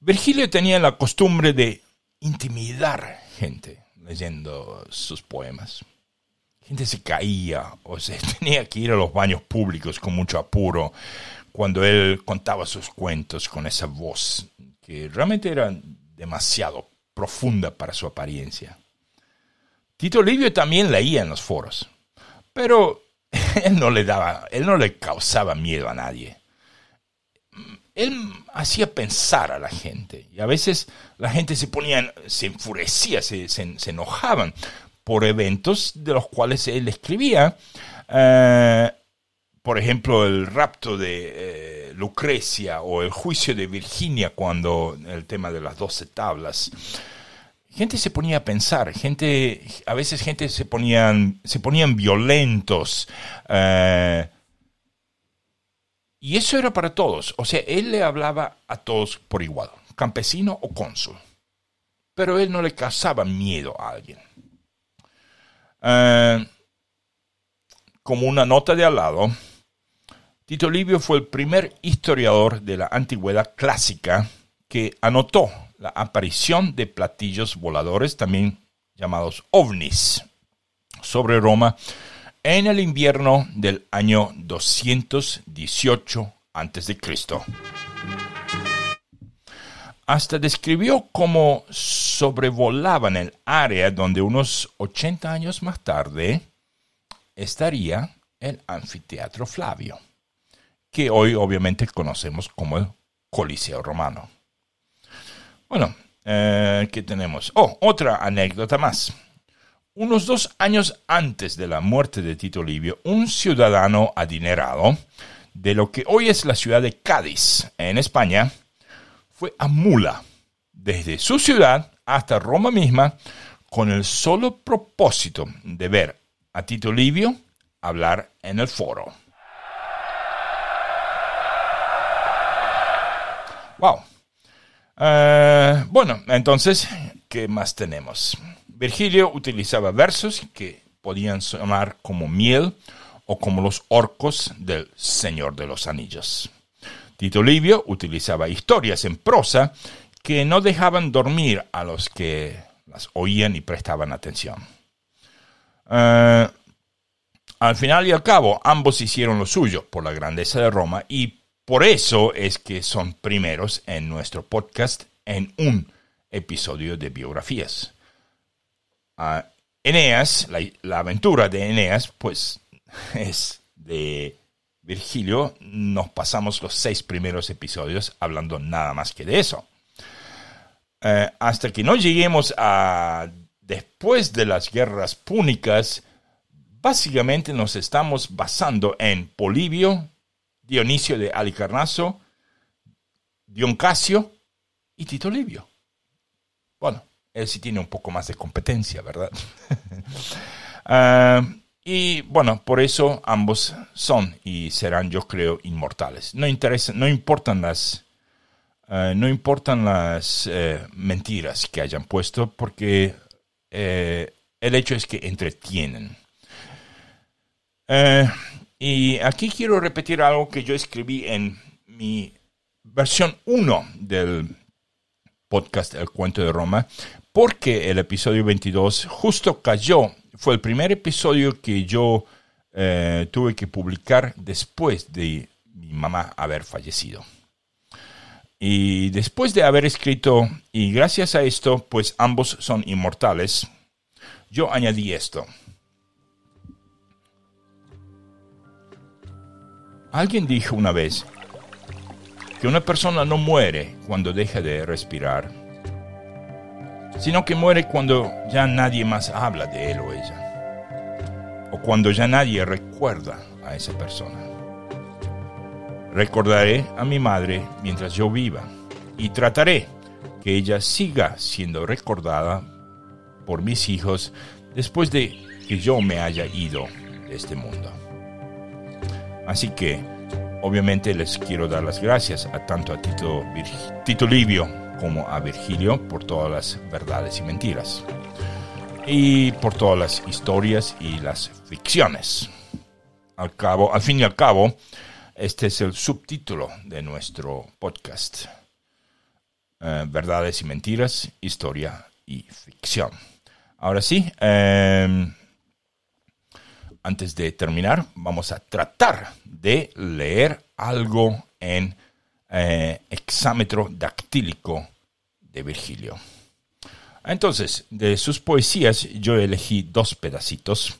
Virgilio tenía la costumbre de intimidar gente leyendo sus poemas gente se caía o se tenía que ir a los baños públicos con mucho apuro cuando él contaba sus cuentos con esa voz que realmente era demasiado profunda para su apariencia. Tito Livio también leía en los foros, pero él no le daba, él no le causaba miedo a nadie. Él hacía pensar a la gente y a veces la gente se ponía, se enfurecía, se, se, enojaban por eventos de los cuales él escribía. Eh, por ejemplo, el rapto de eh, Lucrecia o el juicio de Virginia cuando el tema de las doce tablas. Gente se ponía a pensar, gente, a veces gente se ponían, se ponían violentos. Eh, y eso era para todos. O sea, él le hablaba a todos por igual, campesino o cónsul. Pero él no le causaba miedo a alguien. Eh, como una nota de al lado, Tito Livio fue el primer historiador de la antigüedad clásica que anotó la aparición de platillos voladores, también llamados ovnis, sobre Roma en el invierno del año 218 a.C hasta describió cómo sobrevolaban el área donde unos 80 años más tarde estaría el anfiteatro Flavio, que hoy obviamente conocemos como el Coliseo Romano. Bueno, eh, ¿qué tenemos? Oh, otra anécdota más. Unos dos años antes de la muerte de Tito Livio, un ciudadano adinerado de lo que hoy es la ciudad de Cádiz, en España, fue a Mula, desde su ciudad hasta Roma misma, con el solo propósito de ver a Tito Livio hablar en el foro. Wow. Eh, bueno, entonces, ¿qué más tenemos? Virgilio utilizaba versos que podían sonar como miel o como los orcos del Señor de los Anillos. Tito Livio utilizaba historias en prosa que no dejaban dormir a los que las oían y prestaban atención. Eh, al final y al cabo, ambos hicieron lo suyo por la grandeza de Roma y por eso es que son primeros en nuestro podcast en un episodio de biografías. Uh, Eneas, la, aventura de Eneas, pues es de Virgilio. Nos pasamos los seis primeros episodios hablando nada más que de eso. Uh, hasta que no lleguemos a después de las guerras púnicas, básicamente nos estamos basando en Polibio, Dionisio de Alicarnaso, Dion Casio y Tito Livio. Bueno, él sí tiene un poco más de competencia, ¿verdad? uh, y bueno, por eso ambos son y serán, yo creo, inmortales. No, interesa, no importan las, uh, no importan las uh, mentiras que hayan puesto, porque el hecho es que entretienen. Y aquí quiero repetir algo que yo escribí en mi versión 1 del podcast El Cuento de Roma, porque el episodio 22 justo cayó, fue el primer episodio que yo eh, tuve que publicar después de mi mamá haber fallecido. Y después de haber escrito, y gracias a esto, pues ambos son inmortales, yo añadí esto. Alguien dijo una vez que una persona no muere cuando deja de respirar, sino que muere cuando ya nadie más habla de él o ella, o cuando ya nadie recuerda a esa persona. Recordaré a mi madre mientras yo viva y trataré que ella siga siendo recordada por mis hijos después de que yo me haya ido de este mundo. Así que Obviamente les quiero dar las gracias a tanto a Tito, Livio como a Virgilio por todas las verdades y mentiras. Y por todas las historias y las ficciones. Al cabo, al fin y al cabo, este es el subtítulo de nuestro podcast. Eh, verdades y mentiras, historia y ficción. Ahora sí, eh, antes de terminar, vamos a tratar de leer algo en eh, exámetro dactílico de Virgilio. Entonces, de sus poesías yo elegí dos pedacitos.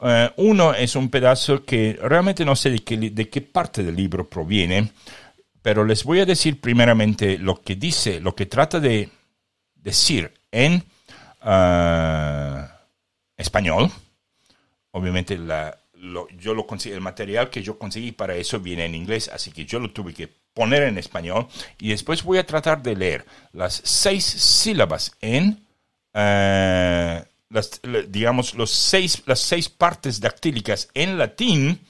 Eh, uno es un pedazo que realmente no sé de qué, de qué, parte del libro proviene, pero les voy a decir primeramente lo que dice, lo que trata de decir en uh, español obviamente la, yo lo el material que yo conseguí para eso viene en inglés, así que yo lo tuve que poner en español y después voy a tratar de leer las seis sílabas en, eh, las, digamos, los seis, las seis partes dactílicas en latín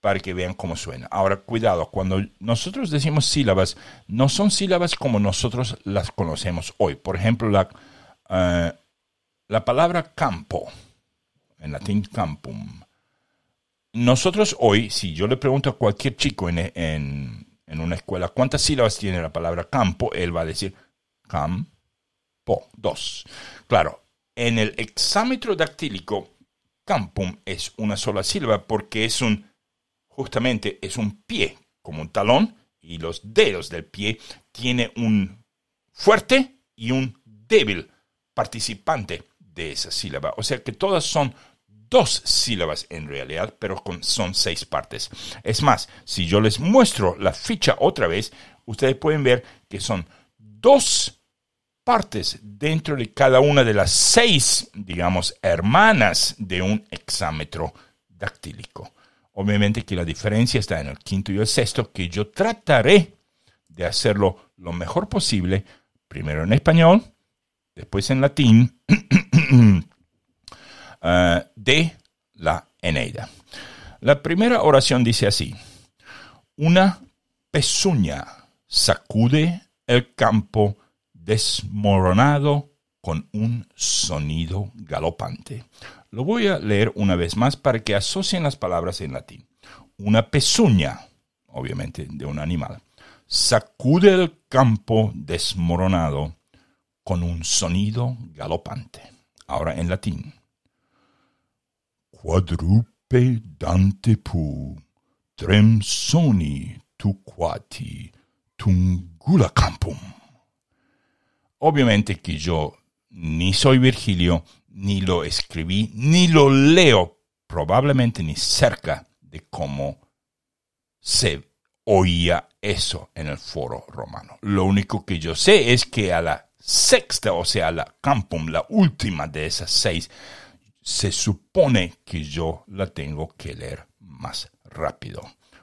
para que vean cómo suena. Ahora, cuidado, cuando nosotros decimos sílabas, no son sílabas como nosotros las conocemos hoy. Por ejemplo, la, eh, la palabra campo en latín campum. Nosotros hoy, si yo le pregunto a cualquier chico en, en, una escuela cuántas sílabas tiene la palabra campo, él va a decir campo, dos. Claro, en el exámetro dactílico, campum es una sola sílaba porque es un, justamente es un pie, como un talón, y los dedos del pie tiene un fuerte y un débil participante de esa sílaba. O sea que todas son dos sílabas en realidad, pero son seis partes. Es más, si yo les muestro la ficha otra vez, ustedes pueden ver que son dos partes dentro de cada una de las seis, digamos, hermanas de un hexámetro dactílico. Obviamente que la diferencia está en el quinto y el sexto, que yo trataré de hacerlo lo mejor posible, primero en español, después en latín Eh, de la Eneida. La primera oración dice así, una pezuña sacude el campo desmoronado con un sonido galopante. Lo voy a leer una vez más para que asocien las palabras en latín. Una pezuña, obviamente de un animal, sacude el campo desmoronado con un sonido galopante. Ahora en latín quadrupe quadrupe dante pu, tremsoni tu quati, tungula campum. Obviamente que yo ni soy Virgilio, ni lo escribí, ni lo leo, probablemente ni cerca de cómo se oía eso en el foro romano. Lo único que yo sé es que a la sexta, o sea, la campum, la última de esas seis, se supone que yo la tengo que leer más rápido.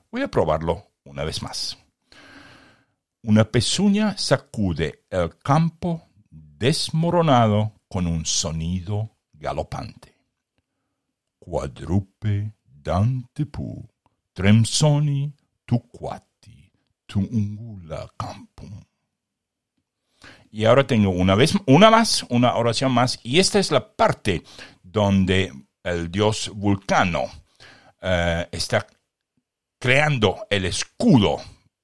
Voy a probarlo una vez más. Una pezuña sacude el campo desmoronado con un sonido galopante. Quadrupe dante pu, tremsoni tu quati, tu ungula campum. Y ahora tengo una vez, una más, una oración más, y esta es la parte donde el dios Vulcano eh, está creando el escudo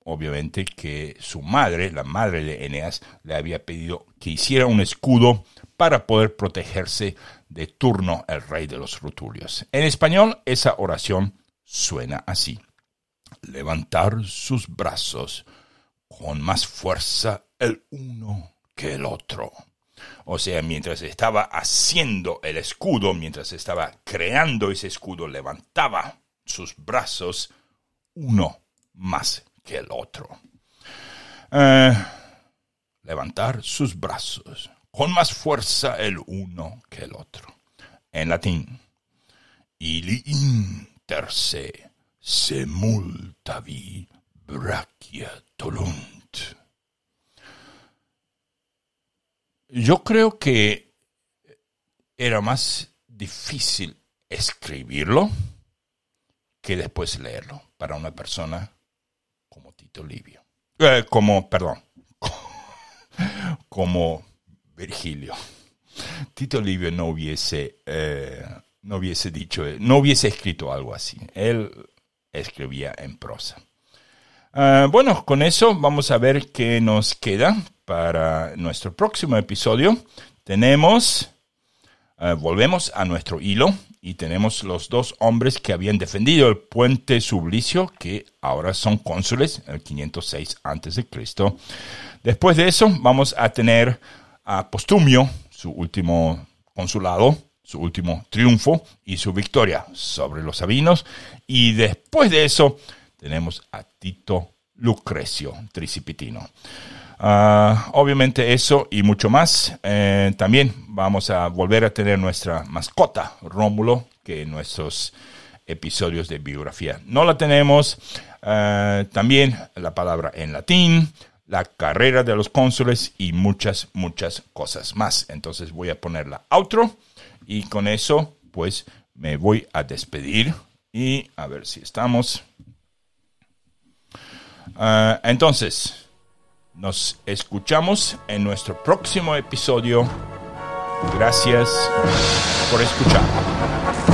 obviamente que su madre, la madre de Eneas, le había pedido que hiciera un escudo para poder protegerse de turno el rey de los rutulios. En español, esa oración suena así. Levantar sus brazos con más fuerza el uno que el otro. O sea, mientras estaba haciendo el escudo, mientras estaba creando ese escudo, levantaba sus brazos uno más que el otro. Eh, levantar sus brazos con más fuerza el uno que el otro. En latín. Ili inter se, se multavi Yo creo que era más difícil escribirlo que después leerlo para una persona Tito Livio. Eh, como, perdón, como Virgilio. Tito Livio no hubiese, eh, no hubiese dicho, no hubiese escrito algo así. Él escribía en prosa. Ah, bueno, con eso vamos a ver qué nos queda para nuestro próximo episodio. Tenemos, eh, volvemos a nuestro hilo y tenemos los dos hombres que habían defendido el puente Sublicio, que ahora son cónsules, el 506 a.C. Después de eso, vamos a tener a Postumio, su último consulado, su último triunfo y su victoria sobre los sabinos. Y después de eso, tenemos a Tito Lucrecio Tricipitino. Ah, obviamente eso y mucho más. Eh, también vamos a volver a tener nuestra mascota, Rómulo, que en nuestros episodios de biografía no la tenemos. Eh, también la palabra en latín, la carrera de los cónsules y muchas, muchas cosas más. Entonces voy a poner la outro y con eso pues me voy a despedir y a ver si estamos. Ah, entonces, nos escuchamos en nuestro próximo episodio. Gracias por escuchar.